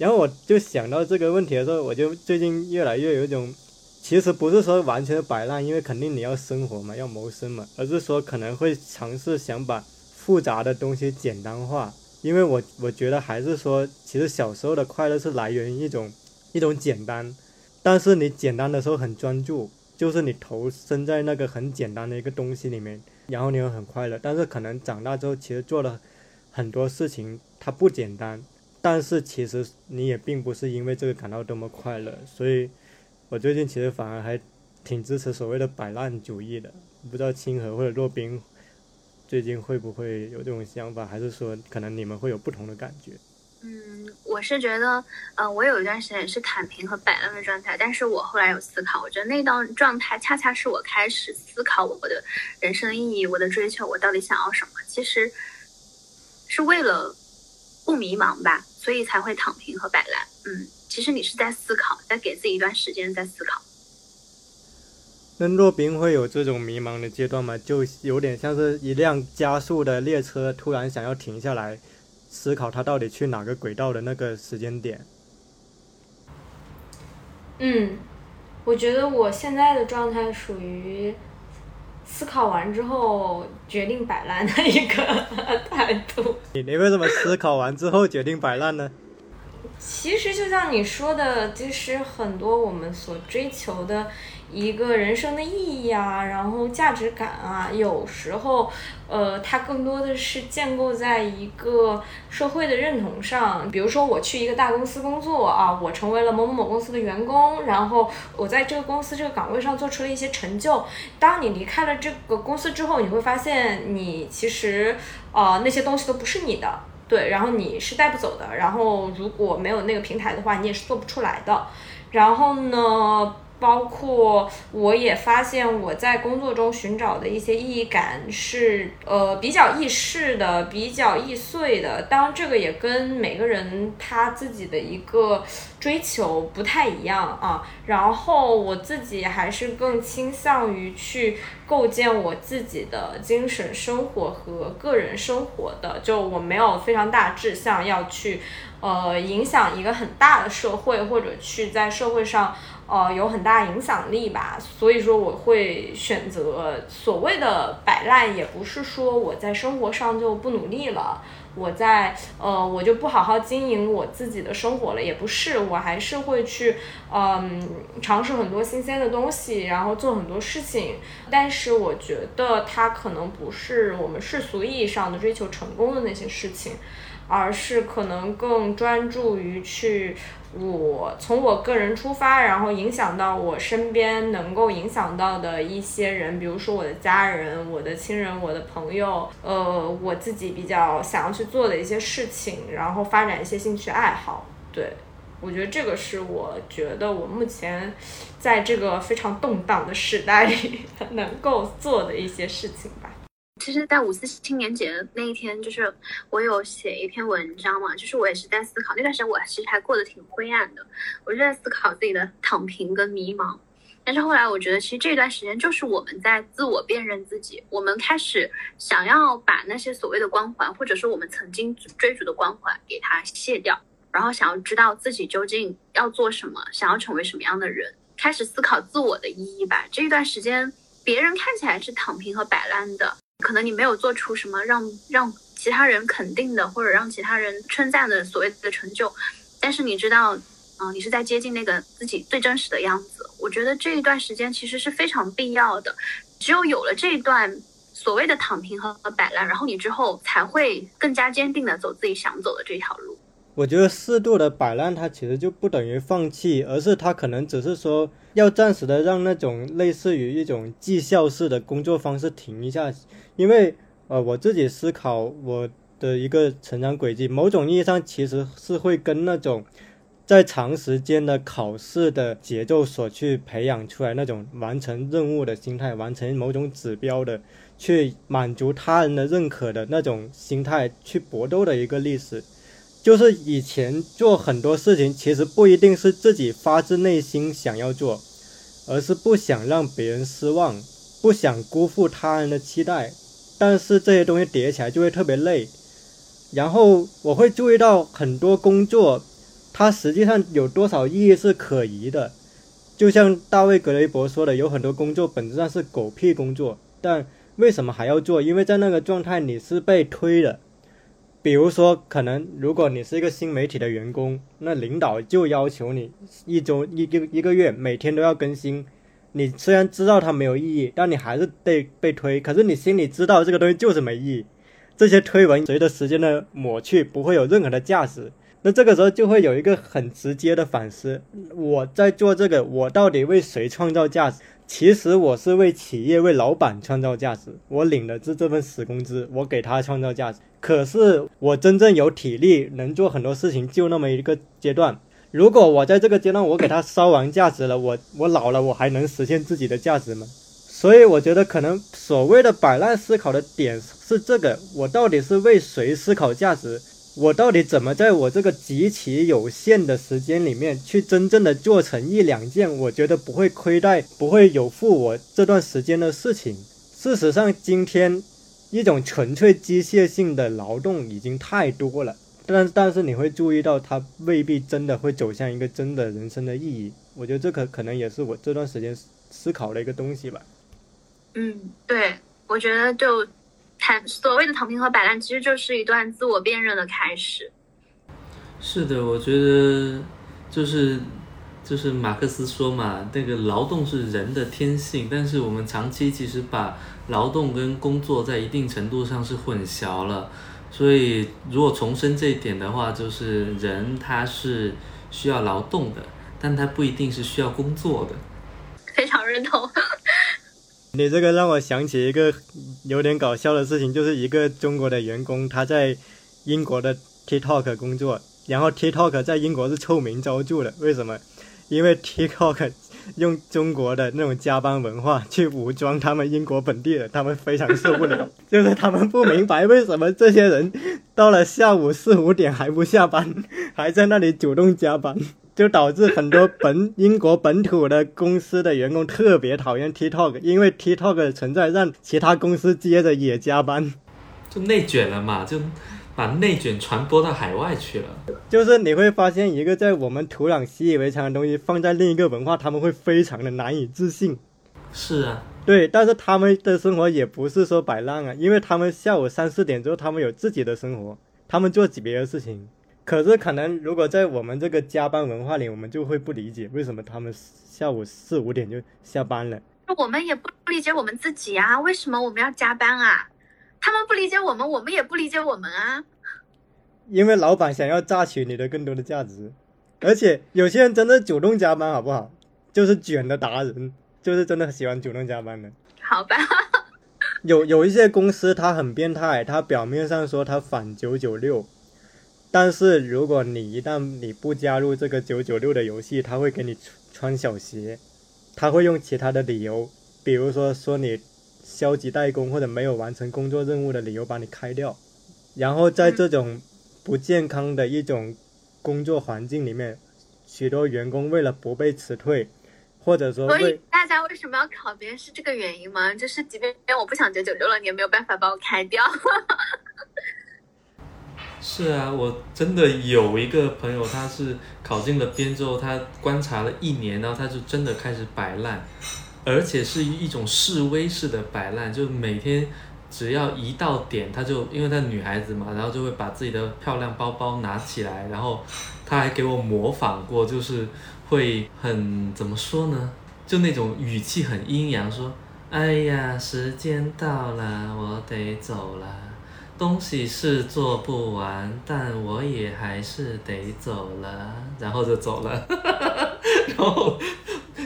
然后我就想到这个问题的时候，我就最近越来越有一种，其实不是说完全摆烂，因为肯定你要生活嘛，要谋生嘛，而是说可能会尝试想把复杂的东西简单化，因为我我觉得还是说，其实小时候的快乐是来源于一种一种简单，但是你简单的时候很专注，就是你投身在那个很简单的一个东西里面，然后你会很快乐，但是可能长大之后，其实做了很多事情，它不简单。但是其实你也并不是因为这个感到多么快乐，所以我最近其实反而还挺支持所谓的摆烂主义的。不知道清河或者洛宾最近会不会有这种想法，还是说可能你们会有不同的感觉？嗯，我是觉得，呃，我有一段时间是躺平和摆烂的状态，但是我后来有思考，我觉得那段状态恰恰是我开始思考我的人生意义、我的追求，我到底想要什么。其实是为了不迷茫吧。所以才会躺平和摆烂。嗯，其实你是在思考，在给自己一段时间在思考。那若冰会有这种迷茫的阶段吗？就有点像是一辆加速的列车突然想要停下来，思考它到底去哪个轨道的那个时间点。嗯，我觉得我现在的状态属于。思考完之后决定摆烂的一个态度。你你为什么思考完之后决定摆烂呢？其实就像你说的，其实很多我们所追求的。一个人生的意义啊，然后价值感啊，有时候，呃，它更多的是建构在一个社会的认同上。比如说，我去一个大公司工作啊，我成为了某某某公司的员工，然后我在这个公司这个岗位上做出了一些成就。当你离开了这个公司之后，你会发现你其实，呃，那些东西都不是你的，对，然后你是带不走的。然后如果没有那个平台的话，你也是做不出来的。然后呢？包括我也发现我在工作中寻找的一些意义感是呃比较易逝的，比较易碎的。当然，这个也跟每个人他自己的一个追求不太一样啊。然后我自己还是更倾向于去构建我自己的精神生活和个人生活的。就我没有非常大志向要去呃影响一个很大的社会，或者去在社会上。呃，有很大影响力吧，所以说我会选择所谓的摆烂，也不是说我在生活上就不努力了，我在呃我就不好好经营我自己的生活了，也不是，我还是会去嗯尝试很多新鲜的东西，然后做很多事情，但是我觉得它可能不是我们世俗意义上的追求成功的那些事情，而是可能更专注于去。我从我个人出发，然后影响到我身边能够影响到的一些人，比如说我的家人、我的亲人、我的朋友，呃，我自己比较想要去做的一些事情，然后发展一些兴趣爱好。对，我觉得这个是我觉得我目前在这个非常动荡的时代里 (laughs) 能够做的一些事情吧。其实，在五四青年节那一天，就是我有写一篇文章嘛，就是我也是在思考那段时间，我其实还过得挺灰暗的，我就在思考自己的躺平跟迷茫。但是后来，我觉得其实这段时间就是我们在自我辨认自己，我们开始想要把那些所谓的光环，或者说我们曾经追逐的光环给它卸掉，然后想要知道自己究竟要做什么，想要成为什么样的人，开始思考自我的意义吧。这一段时间，别人看起来是躺平和摆烂的。可能你没有做出什么让让其他人肯定的，或者让其他人称赞的所谓的成就，但是你知道，嗯，你是在接近那个自己最真实的样子。我觉得这一段时间其实是非常必要的，只有有了这一段所谓的躺平和摆烂，然后你之后才会更加坚定的走自己想走的这条路。我觉得适度的摆烂，它其实就不等于放弃，而是它可能只是说要暂时的让那种类似于一种绩效式的工作方式停一下。因为呃，我自己思考，我的一个成长轨迹，某种意义上其实是会跟那种在长时间的考试的节奏所去培养出来那种完成任务的心态，完成某种指标的，去满足他人的认可的那种心态去搏斗的一个历史。就是以前做很多事情，其实不一定是自己发自内心想要做，而是不想让别人失望，不想辜负他人的期待。但是这些东西叠起来就会特别累。然后我会注意到很多工作，它实际上有多少意义是可疑的。就像大卫·格雷伯说的，有很多工作本质上是狗屁工作，但为什么还要做？因为在那个状态你是被推的。比如说，可能如果你是一个新媒体的员工，那领导就要求你一周一个一个月每天都要更新。你虽然知道它没有意义，但你还是被被推。可是你心里知道这个东西就是没意义。这些推文随着时间的抹去，不会有任何的价值。那这个时候就会有一个很直接的反思：我在做这个，我到底为谁创造价值？其实我是为企业、为老板创造价值。我领的是这份死工资，我给他创造价值。可是我真正有体力能做很多事情，就那么一个阶段。如果我在这个阶段我给他烧完价值了，我我老了我还能实现自己的价值吗？所以我觉得可能所谓的摆烂思考的点是这个：我到底是为谁思考价值？我到底怎么在我这个极其有限的时间里面去真正的做成一两件我觉得不会亏待、不会有负我这段时间的事情？事实上，今天。一种纯粹机械性的劳动已经太多了，但但是你会注意到，它未必真的会走向一个真的人生的意义。我觉得这可可能也是我这段时间思考的一个东西吧。嗯，对，我觉得就躺所谓的躺平和摆烂，其实就是一段自我辨认的开始。是的，我觉得就是就是马克思说嘛，那个劳动是人的天性，但是我们长期其实把。劳动跟工作在一定程度上是混淆了，所以如果重申这一点的话，就是人他是需要劳动的，但他不一定是需要工作的。非常认同。你这个让我想起一个有点搞笑的事情，就是一个中国的员工他在英国的 TikTok 工作，然后 TikTok 在英国是臭名昭著的，为什么？因为 TikTok。用中国的那种加班文化去武装他们英国本地人，他们非常受不了。就是他们不明白为什么这些人到了下午四五点还不下班，还在那里主动加班，就导致很多本英国本土的公司的员工特别讨厌 TikTok，因为 TikTok 的存在让其他公司接着也加班，就内卷了嘛，就。把内卷传播到海外去了，就是你会发现一个在我们土壤习以为常的东西，放在另一个文化，他们会非常的难以置信。是啊，对，但是他们的生活也不是说摆烂啊，因为他们下午三四点之后，他们有自己的生活，他们做别的事情。可是可能如果在我们这个加班文化里，我们就会不理解为什么他们下午四五点就下班了。我们也不理解我们自己啊，为什么我们要加班啊？他们不理解我们，我们也不理解我们啊。因为老板想要榨取你的更多的价值，而且有些人真的主动加班，好不好？就是卷的达人，就是真的喜欢主动加班的。好吧。有有一些公司他很变态，他表面上说他反九九六，但是如果你一旦你不加入这个九九六的游戏，他会给你穿小鞋，他会用其他的理由，比如说说你消极怠工或者没有完成工作任务的理由把你开掉，然后在这种。不健康的一种工作环境里面，许多员工为了不被辞退，或者说，所以大家为什么要考编是这个原因吗？就是即便我不想九九六了，你也没有办法把我开掉。(laughs) 是啊，我真的有一个朋友，他是考进了编之后，他观察了一年，然后他就真的开始摆烂，而且是一种示威式的摆烂，就每天。只要一到点，她就因为她女孩子嘛，然后就会把自己的漂亮包包拿起来，然后她还给我模仿过，就是会很怎么说呢？就那种语气很阴阳，说：“哎呀，时间到了，我得走了，东西是做不完，但我也还是得走了。”然后就走了，然后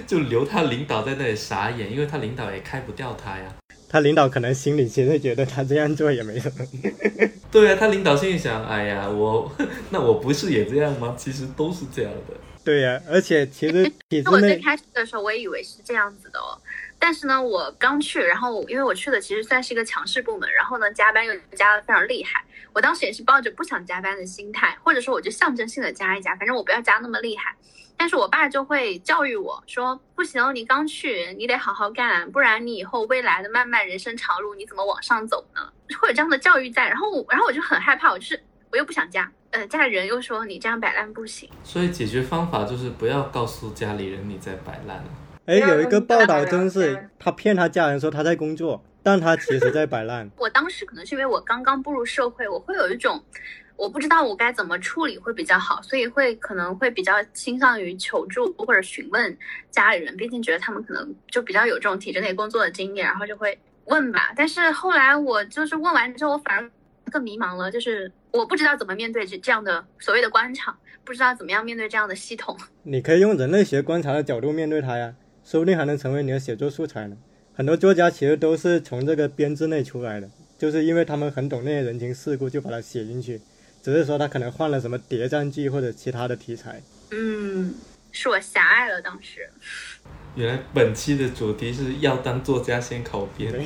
就留他领导在那里傻眼，因为他领导也开不掉他呀。他领导可能心里其实觉得他这样做也没什么。(laughs) 对啊，他领导心里想，哎呀，我 (laughs) 那我不是也这样吗？其实都是这样的。对呀、而且其实体制内我最开始的时候，我也以为是这样子的哦。但是呢，我刚去，然后因为我去的其实算是一个强势部门，然后呢加班又加的非常厉害。我当时也是抱着不想加班的心态，或者说我就象征性的加一加，反正我不要加那么厉害。但是我爸就会教育我说：“不行，你刚去，你得好好干，不然你以后未来的漫漫人生长路，你怎么往上走呢？”会有这样的教育在，然后我，然后我就很害怕，我就是我又不想加，呃，家里人又说你这样摆烂不行。所以解决方法就是不要告诉家里人你在摆烂。哎，有一个报道真是他骗他家人说他在工作，但他其实在摆烂。(laughs) 我当时可能是因为我刚刚步入社会，我会有一种我不知道我该怎么处理会比较好，所以会可能会比较倾向于求助或者询问家里人，毕竟觉得他们可能就比较有这种体制内工作的经验，然后就会问吧。但是后来我就是问完之后，我反而更迷茫了，就是我不知道怎么面对这这样的所谓的官场，不知道怎么样面对这样的系统。你可以用人类学观察的角度面对它呀，说不定还能成为你的写作素材呢。很多作家其实都是从这个编制内出来的，就是因为他们很懂那些人情世故，就把它写进去。只是说他可能换了什么谍战剧或者其他的题材。嗯，是我狭隘了当时。原来本期的主题是要当作家先考编。(laughs)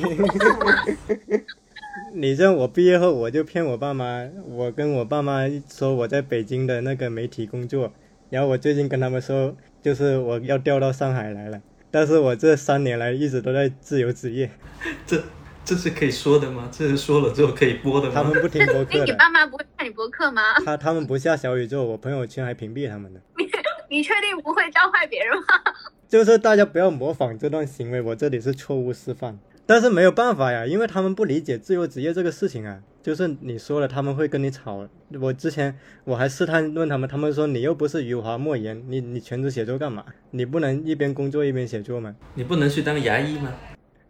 你像我毕业后，我就骗我爸妈，我跟我爸妈说我在北京的那个媒体工作，然后我最近跟他们说，就是我要调到上海来了。但是我这三年来一直都在自由职业，(laughs) 这这是可以说的吗？这是说了之后可以播的吗？他们不听播哎，客的，你爸妈不会看你播客吗？他他们不下小宇宙，我朋友圈还屏蔽他们的。(laughs) 你确定不会教坏别人吗？(laughs) 就是大家不要模仿这段行为，我这里是错误示范。但是没有办法呀，因为他们不理解自由职业这个事情啊。就是你说了，他们会跟你吵。我之前我还试探问他们，他们说你又不是余华莫言，你你全职写作干嘛？你不能一边工作一边写作吗？你不能去当牙医吗？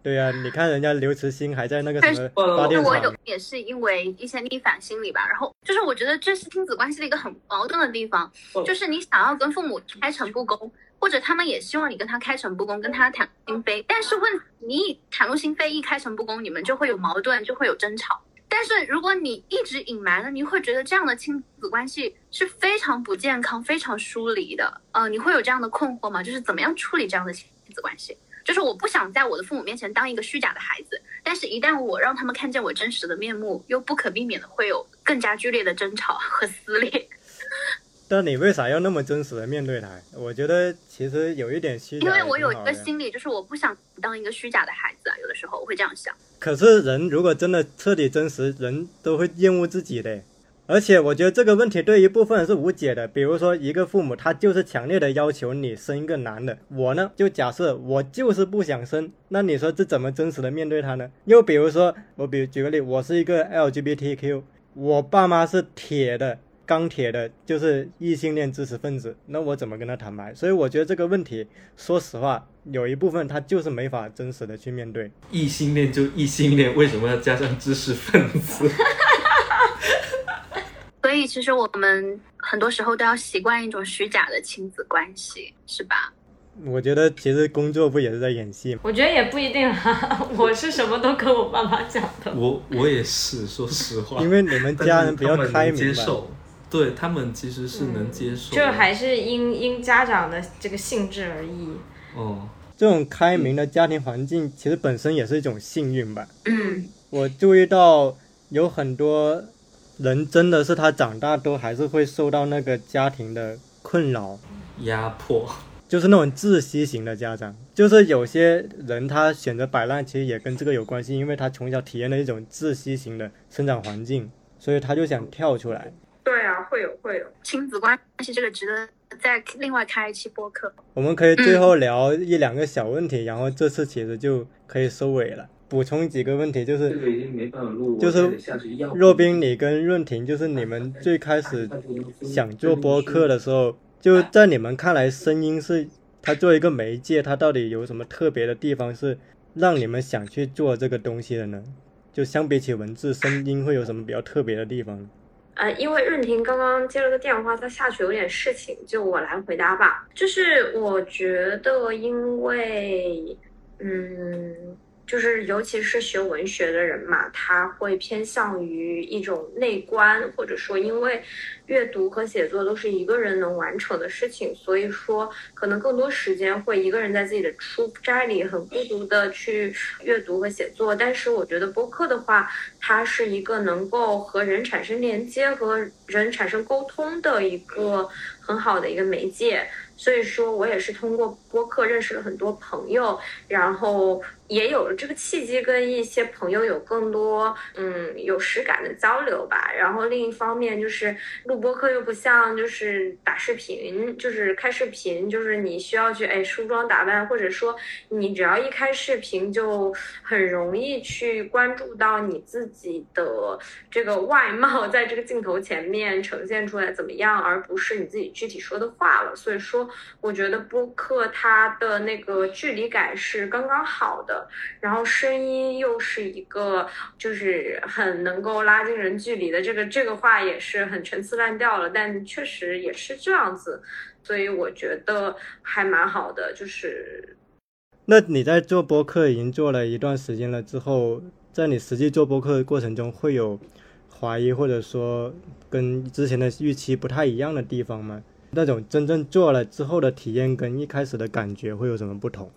对呀、你看人家刘慈欣还在那个什么但是发电我有，也是因为一些逆反心理吧，然后就是我觉得这是亲子关系的一个很矛盾的地方，就是你想要跟父母开诚布公，或者他们也希望你跟他开诚布公，跟他谈心扉，但是问你一袒露心扉，一开诚布公，你们就会有矛盾，就会有争吵。但是如果你一直隐瞒了，你会觉得这样的亲子关系是非常不健康、非常疏离的。呃，你会有这样的困惑吗？就是怎么样处理这样的亲子关系？就是我不想在我的父母面前当一个虚假的孩子，但是一旦我让他们看见我真实的面目，又不可避免的会有更加剧烈的争吵和撕裂。但你为啥要那么真实的面对他？我觉得其实有一点虚假因。为我有一个心理，就是我不想当一个虚假的孩子啊。有的时候我会这样想。可是人如果真的彻底真实，人都会厌恶自己的。而且我觉得这个问题对一部分人是无解的。比如说，一个父母他就是强烈的要求你生一个男的，我呢就假设我就是不想生，那你说这怎么真实的面对他呢？又比如说，我比如举个例，我是一个 LGBTQ，我爸妈是铁的。钢铁的，就是异性恋知识分子，那我怎么跟他坦白？所以我觉得这个问题，说实话，有一部分他就是没法真实的去面对。异性恋就异性恋，为什么要加上知识分子？(laughs) 所以其实我们很多时候都要习惯一种虚假的亲子关系，是吧？我觉得其实工作不也是在演戏吗？我觉得也不一定啊，(laughs) 我是什么都跟我爸妈讲的。我我也是，说实话，因为你们家人比较开明吧。受，对他们其实是能接受的，就还是因因家长的这个性质而异。哦，这种开明的家庭环境，其实本身也是一种幸运吧。嗯，我注意到有很多人真的是他长大都还是会受到那个家庭的困扰，压迫，就是那种窒息型的家长。就是有些人他选择摆烂，其实也跟这个有关系，因为他从小体验了一种窒息型的生长环境，所以他就想跳出来。对啊，会有会有。亲子关系这个值得再另外开一期播客。我们可以最后聊一两个小问题，然后这次其实就可以收尾了。补充几个问题，就是这个已经没办法录，就是若冰，你跟润婷，就是你们最开始想做播客的时候，就在你们看来，声音是它作为一个媒介，它到底有什么特别的地方是让你们想去做这个东西的呢？就相比起文字，声音会有什么比较特别的地方呢？呃，因为润婷刚刚接了个电话，她下去有点事情，就我来回答吧。就是我觉得，因为，嗯，就是尤其是学文学的人嘛，他会偏向于一种内观，或者说因为阅读和写作都是一个人能完成的事情，所以说可能更多时间会一个人在自己的书斋里很孤独的去阅读和写作。但是我觉得播客的话，它是一个能够和人产生连接、和人产生沟通的一个很好的一个媒介。所以说我也是通过播客认识了很多朋友，然后也有了这个契机，跟一些朋友有更多嗯有实感的交流吧。然后另一方面就是录播课又不像就是打视频，就是开视频，就是你需要去哎梳妆打扮，或者说你只要一开视频就很容易去关注到你自己的这个外貌在这个镜头前面呈现出来怎么样，而不是你自己具体说的话了。所以说。我觉得播客它的那个距离感是刚刚好的，然后声音又是一个就是很能够拉近人距离的。这个这个话也是很陈词滥调了，但确实也是这样子，所以我觉得还蛮好的。就是，那你在做播客已经做了一段时间了之后，在你实际做播客的过程中，会有怀疑或者说跟之前的预期不太一样的地方吗？那种真正做了之后的体验跟一开始的感觉会有什么不同？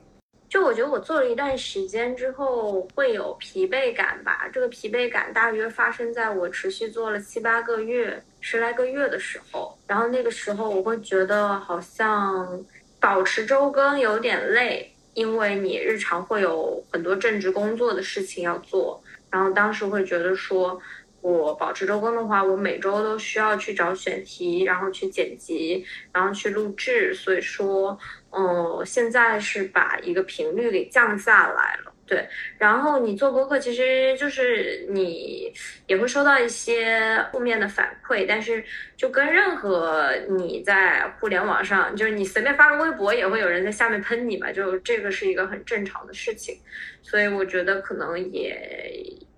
就我觉得我做了一段时间之后会有疲惫感吧。这个疲惫感大约发生在我持续做了七八个月、十来个月的时候。然后那个时候我会觉得好像保持周更有点累，因为你日常会有很多正职工作的事情要做。然后当时会觉得说。我保持周更的话，我每周都需要去找选题，然后去剪辑，然后去录制。所以说，嗯，现在是把一个频率给降下来了。对，然后你做播客，其实就是你也会收到一些负面的反馈，但是就跟任何你在互联网上，就是你随便发个微博，也会有人在下面喷你嘛，就这个是一个很正常的事情。所以我觉得可能也。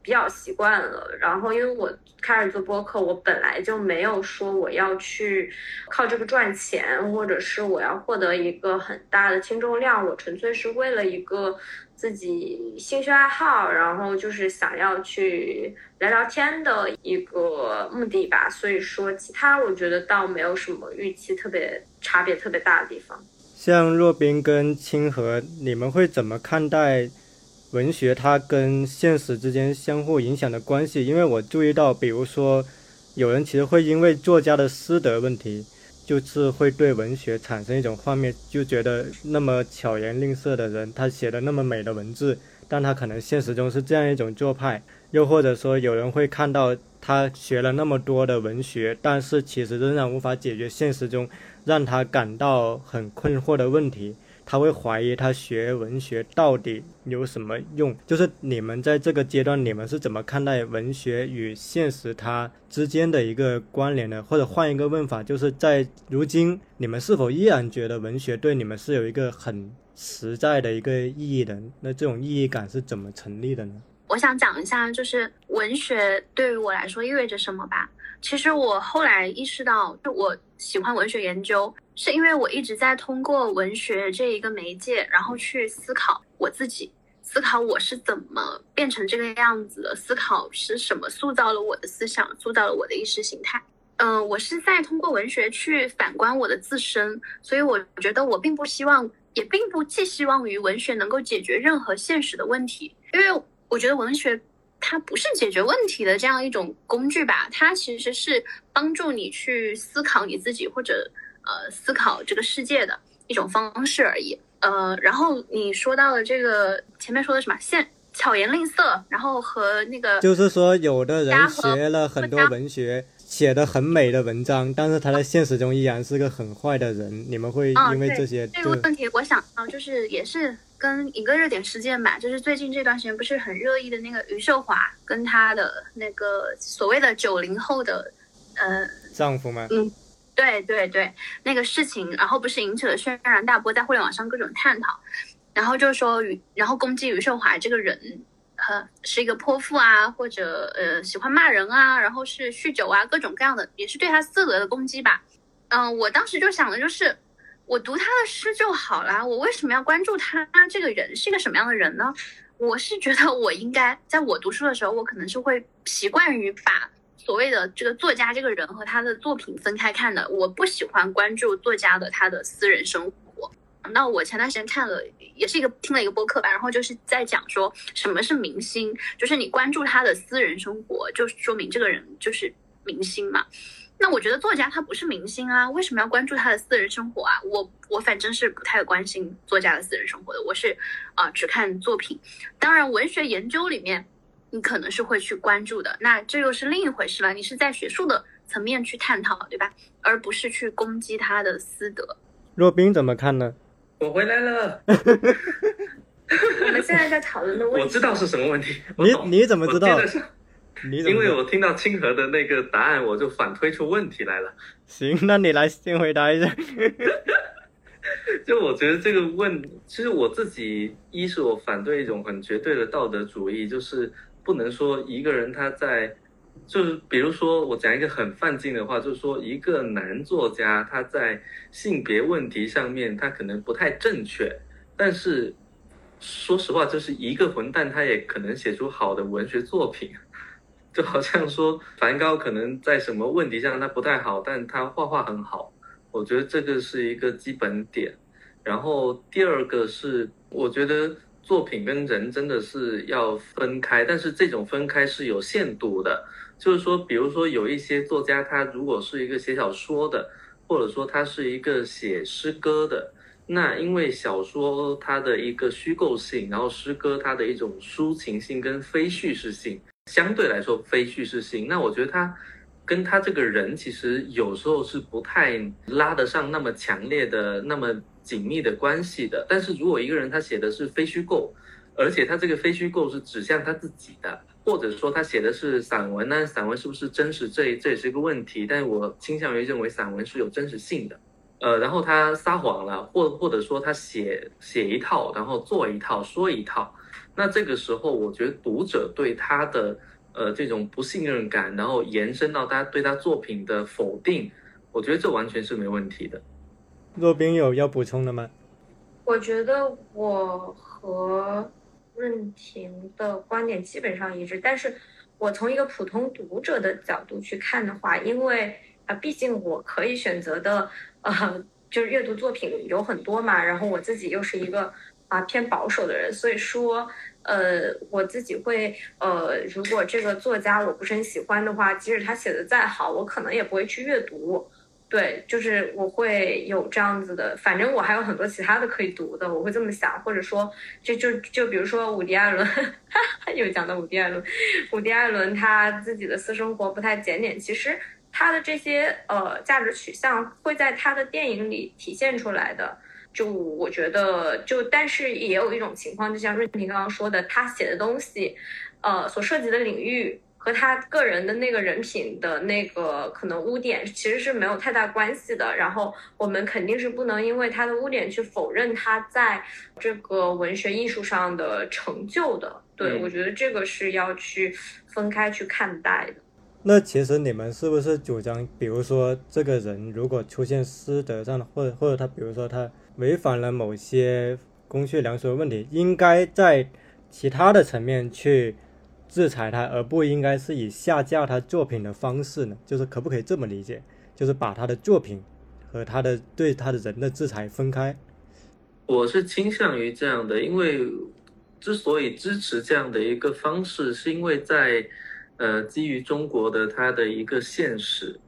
比较习惯了，然后因为我开始做播客，我本来就没有说我要去靠这个赚钱，或者是我要获得一个很大的听众量，我纯粹是为了一个自己兴趣爱好，然后就是想要去聊聊天的一个目的吧。所以说，其他我觉得倒没有什么预期特别差别特别大的地方。像若冰跟清河，你们会怎么看待？文学它跟现实之间相互影响的关系，因为我注意到，比如说，有人其实会因为作家的师德问题，就是会对文学产生一种幻灭，就觉得那么巧言令色的人，他写的那么美的文字，但他可能现实中是这样一种做派，又或者说有人会看到他学了那么多的文学，但是其实仍然无法解决现实中让他感到很困惑的问题。他会怀疑他学文学到底有什么用？就是你们在这个阶段，你们是怎么看待文学与现实它之间的一个关联的？或者换一个问法，就是在如今，你们是否依然觉得文学对你们是有一个很实在的一个意义的？那这种意义感是怎么成立的呢？我想讲一下，就是文学对于我来说意味着什么吧。其实我后来意识到，就我喜欢文学研究。是因为我一直在通过文学这一个媒介，然后去思考我自己，思考我是怎么变成这个样子的，思考是什么塑造了我的思想，塑造了我的意识形态。嗯，我是在通过文学去反观我的自身，所以我觉得我并不希望，也并不寄希望于文学能够解决任何现实的问题，因为我觉得文学它不是解决问题的这样一种工具吧，它其实是帮助你去思考你自己或者。呃，思考这个世界的一种方式而已。呃，然后你说到了这个前面说的什么，现巧言令色，然后和那个，就是说有的人学了很多文学，写的很美的文章，但是他在现实中依然是个很坏的人。你们会因为这些这个问题，我想啊，就是也是跟一个热点事件吧，就是最近这段时间不是很热议的那个余秀华跟她的那个所谓的九零后的呃丈夫吗？嗯。对对对，那个事情，然后不是引起了轩然大波，在互联网上各种探讨，然后就是说余，然后攻击余秀华这个人，呃，是一个泼妇啊，或者呃喜欢骂人啊，然后是酗酒啊，各种各样的，也是对他私德的攻击吧。嗯，我当时就想的就是，我读他的诗就好啦，我为什么要关注他这个人是一个什么样的人呢？我是觉得我应该在我读书的时候，我可能是会习惯于把所谓的这个作家这个人和他的作品分开看的。我不喜欢关注作家的他的私人生活。那我前段时间看了，也是一个听了一个播客吧，然后就是在讲说什么是明星，就是你关注他的私人生活，就说明这个人就是明星嘛。那我觉得作家他不是明星啊，为什么要关注他的私人生活啊？我我反正是不太关心作家的私人生活的，我是啊只看作品。当然，文学研究里面你可能是会去关注的，那这又是另一回事了。你是在学术的层面去探讨，对吧？而不是去攻击他的私德。若冰怎么看呢？我回来了。我们现在在讨论的问题，(laughs) 我知道是什么问题。你你怎么知道？因为我听到清河的那个答案，我就反推出问题来了。行，那你来先回答一下。(laughs) 就我觉得这个问，其实我自己一是我反对一种很绝对的道德主义，就是不能说一个人他在，就是比如说我讲一个很犯禁的话，就是说一个男作家他在性别问题上面他可能不太正确，但是说实话，就是一个混蛋他也可能写出好的文学作品。就好像说梵高可能在什么问题上他不太好，但他画画很好，我觉得这个是一个基本点。然后第二个是，我觉得作品跟人真的是要分开，但是这种分开是有限度的。就是说，比如说有一些作家，他如果是一个写小说的，或者说他是一个写诗歌的，那因为小说它的一个虚构性，然后诗歌它的一种抒情性跟非叙事性。相对来说非叙事性，那我觉得他跟他这个人其实有时候是不太拉得上那么强烈的、那么紧密的关系的。但是如果一个人他写的是非虚构，而且他这个非虚构是指向他自己的，或者说他写的是散文，那散文是不是真实？这这也是一个问题。但是我倾向于认为散文是有真实性的。呃，然后他撒谎了，或或者说他写写一套，然后做一套，说一套。那这个时候，我觉得读者对他的呃这种不信任感，然后延伸到他对他作品的否定，我觉得这完全是没问题的。若冰有要补充的吗？我觉得我和润婷的观点基本上一致，但是我从一个普通读者的角度去看的话，因为啊，毕竟我可以选择的呃，就是阅读作品有很多嘛，然后我自己又是一个。啊，偏保守的人，所以说，呃，我自己会，呃，如果这个作家我不是很喜欢的话，即使他写的再好，我可能也不会去阅读。对，就是我会有这样子的，反正我还有很多其他的可以读的，我会这么想，或者说，就就就比如说伍迪·艾伦，(laughs) 又讲到伍迪·艾伦，伍迪·艾伦他自己的私生活不太检点，其实他的这些呃价值取向会在他的电影里体现出来的。就我觉得，就但是也有一种情况，就像瑞婷刚刚说的，他写的东西，呃，所涉及的领域和他个人的那个人品的那个可能污点其实是没有太大关系的。然后我们肯定是不能因为他的污点去否认他在这个文学艺术上的成就的。对我觉得这个是要去分开去看待的。那其实你们是不是主张，比如说这个人如果出现师德上的，或者或者他，比如说他。违反了某些公序良俗的问题，应该在其他的层面去制裁他，而不应该是以下架他作品的方式呢？就是可不可以这么理解？就是把他的作品和他的对他的人的制裁分开？我是倾向于这样的，因为之所以支持这样的一个方式，是因为在呃基于中国的它的一个现实。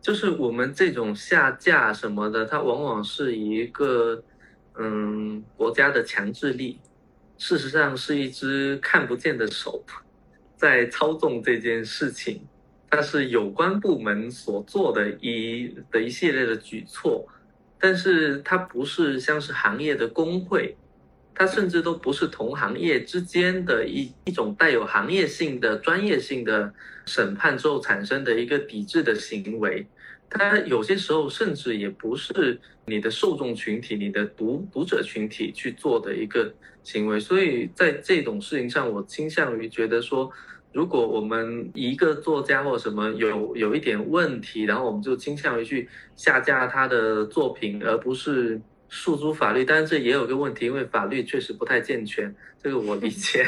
就是我们这种下架什么的，它往往是一个嗯国家的强制力，事实上是一只看不见的手在操纵这件事情，它是有关部门所做的一的一系列的举措，但是它不是像是行业的工会，它甚至都不是同行业之间的一一种带有行业性的专业性的审判之后产生的一个抵制的行为。它有些时候甚至也不是你的受众群体、你的读读者群体去做的一个行为，所以在这种事情上，我倾向于觉得说，如果我们一个作家或什么有有一点问题，然后我们就倾向于去下架他的作品，而不是诉诸法律，但是这也有个问题，因为法律确实不太健全，这个我理解。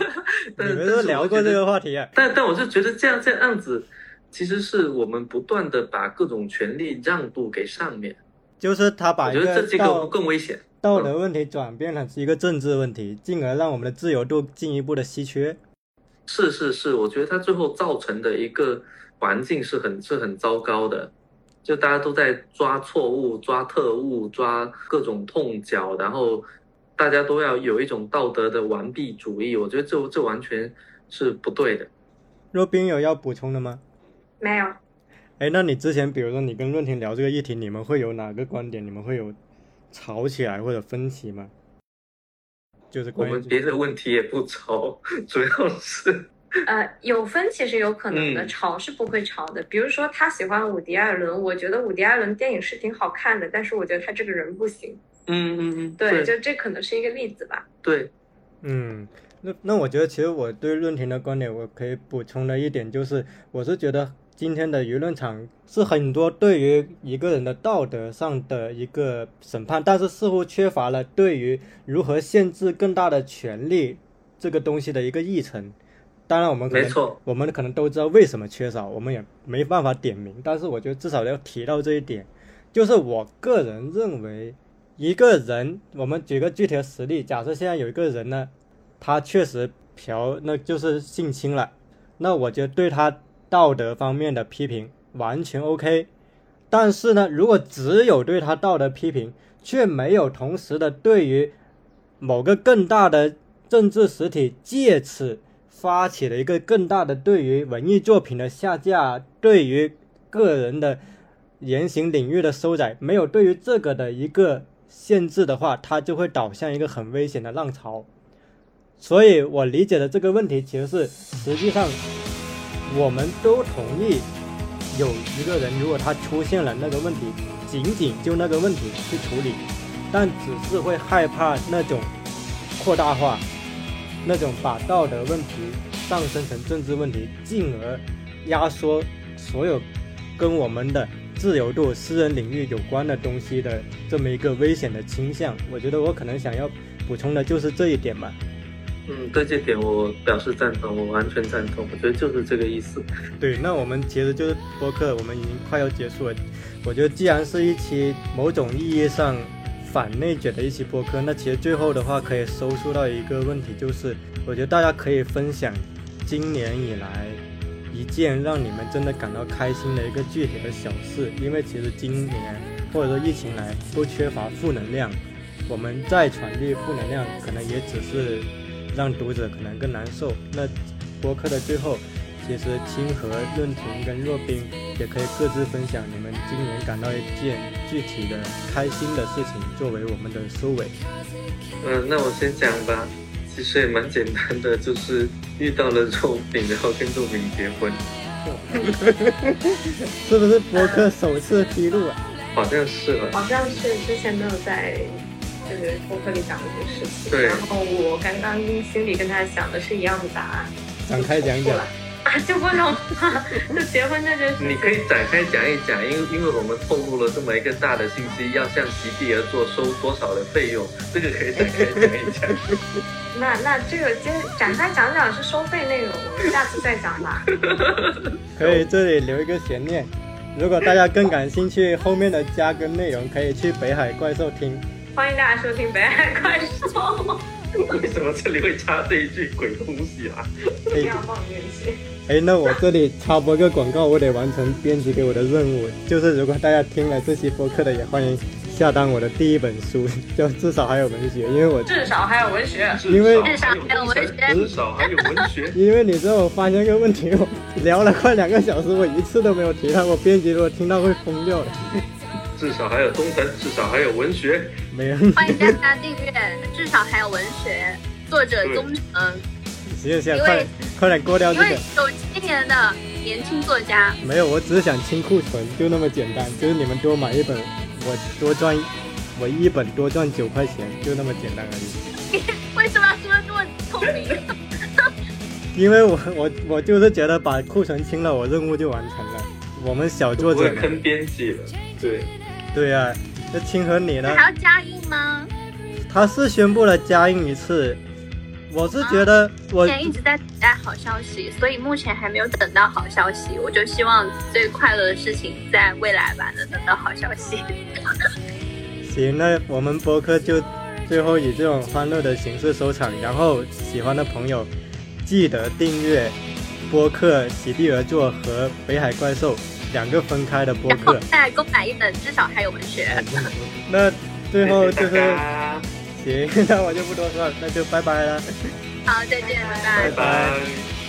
(laughs) 但你们但是都聊过这个话题啊？但但我是觉得这样这样子，其实是我们不断的把各种权利让渡给上面，就是他把我一觉得这这个更危险。道德问题转变成一个政治问题，进而让我们的自由度进一步的稀缺。是是是，我觉得它最后造成的一个环境是很是很糟糕的，就大家都在抓错误、抓特务、抓各种痛脚，然后大家都要有一种道德的完璧主义，我觉得这这完全是不对的。若冰有要补充的吗？没有，哎，那你之前比如说你跟润婷聊这个议题，你们会有哪个观点？你们会有吵起来或者分歧吗？就是我们别的问题也不愁，(laughs) 主要是呃，有分其实有可能的，嗯吵是不会吵的。比如说他喜欢伍迪·艾伦，我觉得伍迪·艾伦电影是挺好看的，但是我觉得他这个人不行。嗯嗯嗯，对，对就这可能是一个例子吧。对，嗯，那那我觉得其实我对润婷的观点，我可以补充的一点就是，我是觉得今天的舆论场是很多对于一个人的道德上的一个审判，但是似乎缺乏了对于如何限制更大的权利这个东西的一个议程。当然，我们可能没错，我们可能都知道为什么缺少，我们也没办法点名，但是我觉得至少要提到这一点，就是我个人认为，一个人，我们举个具体的实例，假设现在有一个人呢，他确实嫖，那就是性侵了，那我觉得对他道德方面的批评完全 OK，但是呢，如果只有对他道德批评，却没有同时的对于某个更大的政治实体借此发起了一个更大的对于文艺作品的下架，对于个人的言行领域的收窄，没有对于这个的一个限制的话，它就会导向一个很危险的浪潮。所以我理解的这个问题其实是，实际上我们都同意，有一个人如果他出现了那个问题，仅仅就那个问题去处理，但只是会害怕那种扩大化，那种把道德问题上升成政治问题，进而压缩所有跟我们的自由度、私人领域有关的东西的这么一个危险的倾向。我觉得我可能想要补充的就是这一点吧。嗯，对这点我表示赞同，我完全赞同，我觉得就是这个意思。对，那我们其实就是播客，我们已经快要结束了。我觉得既然是一期某种意义上反内卷的一期播客，那其实最后的话可以收束到一个问题，就是我觉得大家可以分享今年以来一件让你们真的感到开心的一个具体的小事，因为其实今年或者说疫情来都缺乏负能量，我们再传递负能量，可能也只是让读者可能更难受。那播客的最后，其实清河、润婷跟若冰也可以各自分享你们今年感到一件具体的开心的事情，作为我们的收尾。嗯，那我先讲吧。其实也蛮简单的，就是遇到了若冰，然后跟若冰结婚，是不是博客首次披露啊？好像是吧？好像是之前没有在就是博客里讲过这个事情，对然后我刚刚心里跟他想的是一样的答案，展开讲讲。啊，(laughs) 就不能就结婚这件事，你可以展开讲一讲，因为因为我们透露了这么一个大的信息，要向席地而坐收多少的费用，这个可以展开讲一讲。(laughs) 那那这个接展开讲讲是收费内容，我们下次再讲吧。(laughs) 可以这里留一个悬念，如果大家更感兴趣后面的加更内容，可以去北海怪兽听。欢迎大家收听《北海怪兽》，为什么这里会插这一句鬼东西啊？不要放进去。哎，那我这里插播个广告，我得完成编辑给我的任务，就是如果大家听了这期播客的，也欢迎下单我的第一本书，叫至少还有文学，因为我至少还有文学。因为至少还有文学至少还有文学。因为你知道我发现个问题，我聊了快两个小时，我一次都没有提到，我编辑如果听到会疯掉的。至少还有东城，至少还有文学。没有，欢迎大家订阅，至少还有文学，作者宗成，行行，因为快快点过掉这个。九七年的年轻作家。没有，我只是想清库存，就那么简单，就是你们多买一本，我多赚，我一本多赚九块钱，就那么简单而已。你 (laughs) 为什么要说的这么聪明？(laughs) 因为我我我就是觉得把库存清了，我任务就完成了。我们小作者，不会坑编辑了。对，对呀、那清河你呢那？还要加印吗？他是宣布了加印一次，我是觉得我目前一直在等待好消息，所以目前还没有等到好消息。我就希望最快乐的事情在未来吧，能等到好消息。(laughs) 行，那我们播客就最后以这种欢乐的形式收场，然后喜欢的朋友记得订阅播客《席地而坐》和《北海怪兽》两个分开的播然后客。(laughs) 再购买一本，至少还有文学。(laughs) 那最后就是行，(laughs) 那我就不多说了，那就拜拜了。好，再见，拜拜拜拜。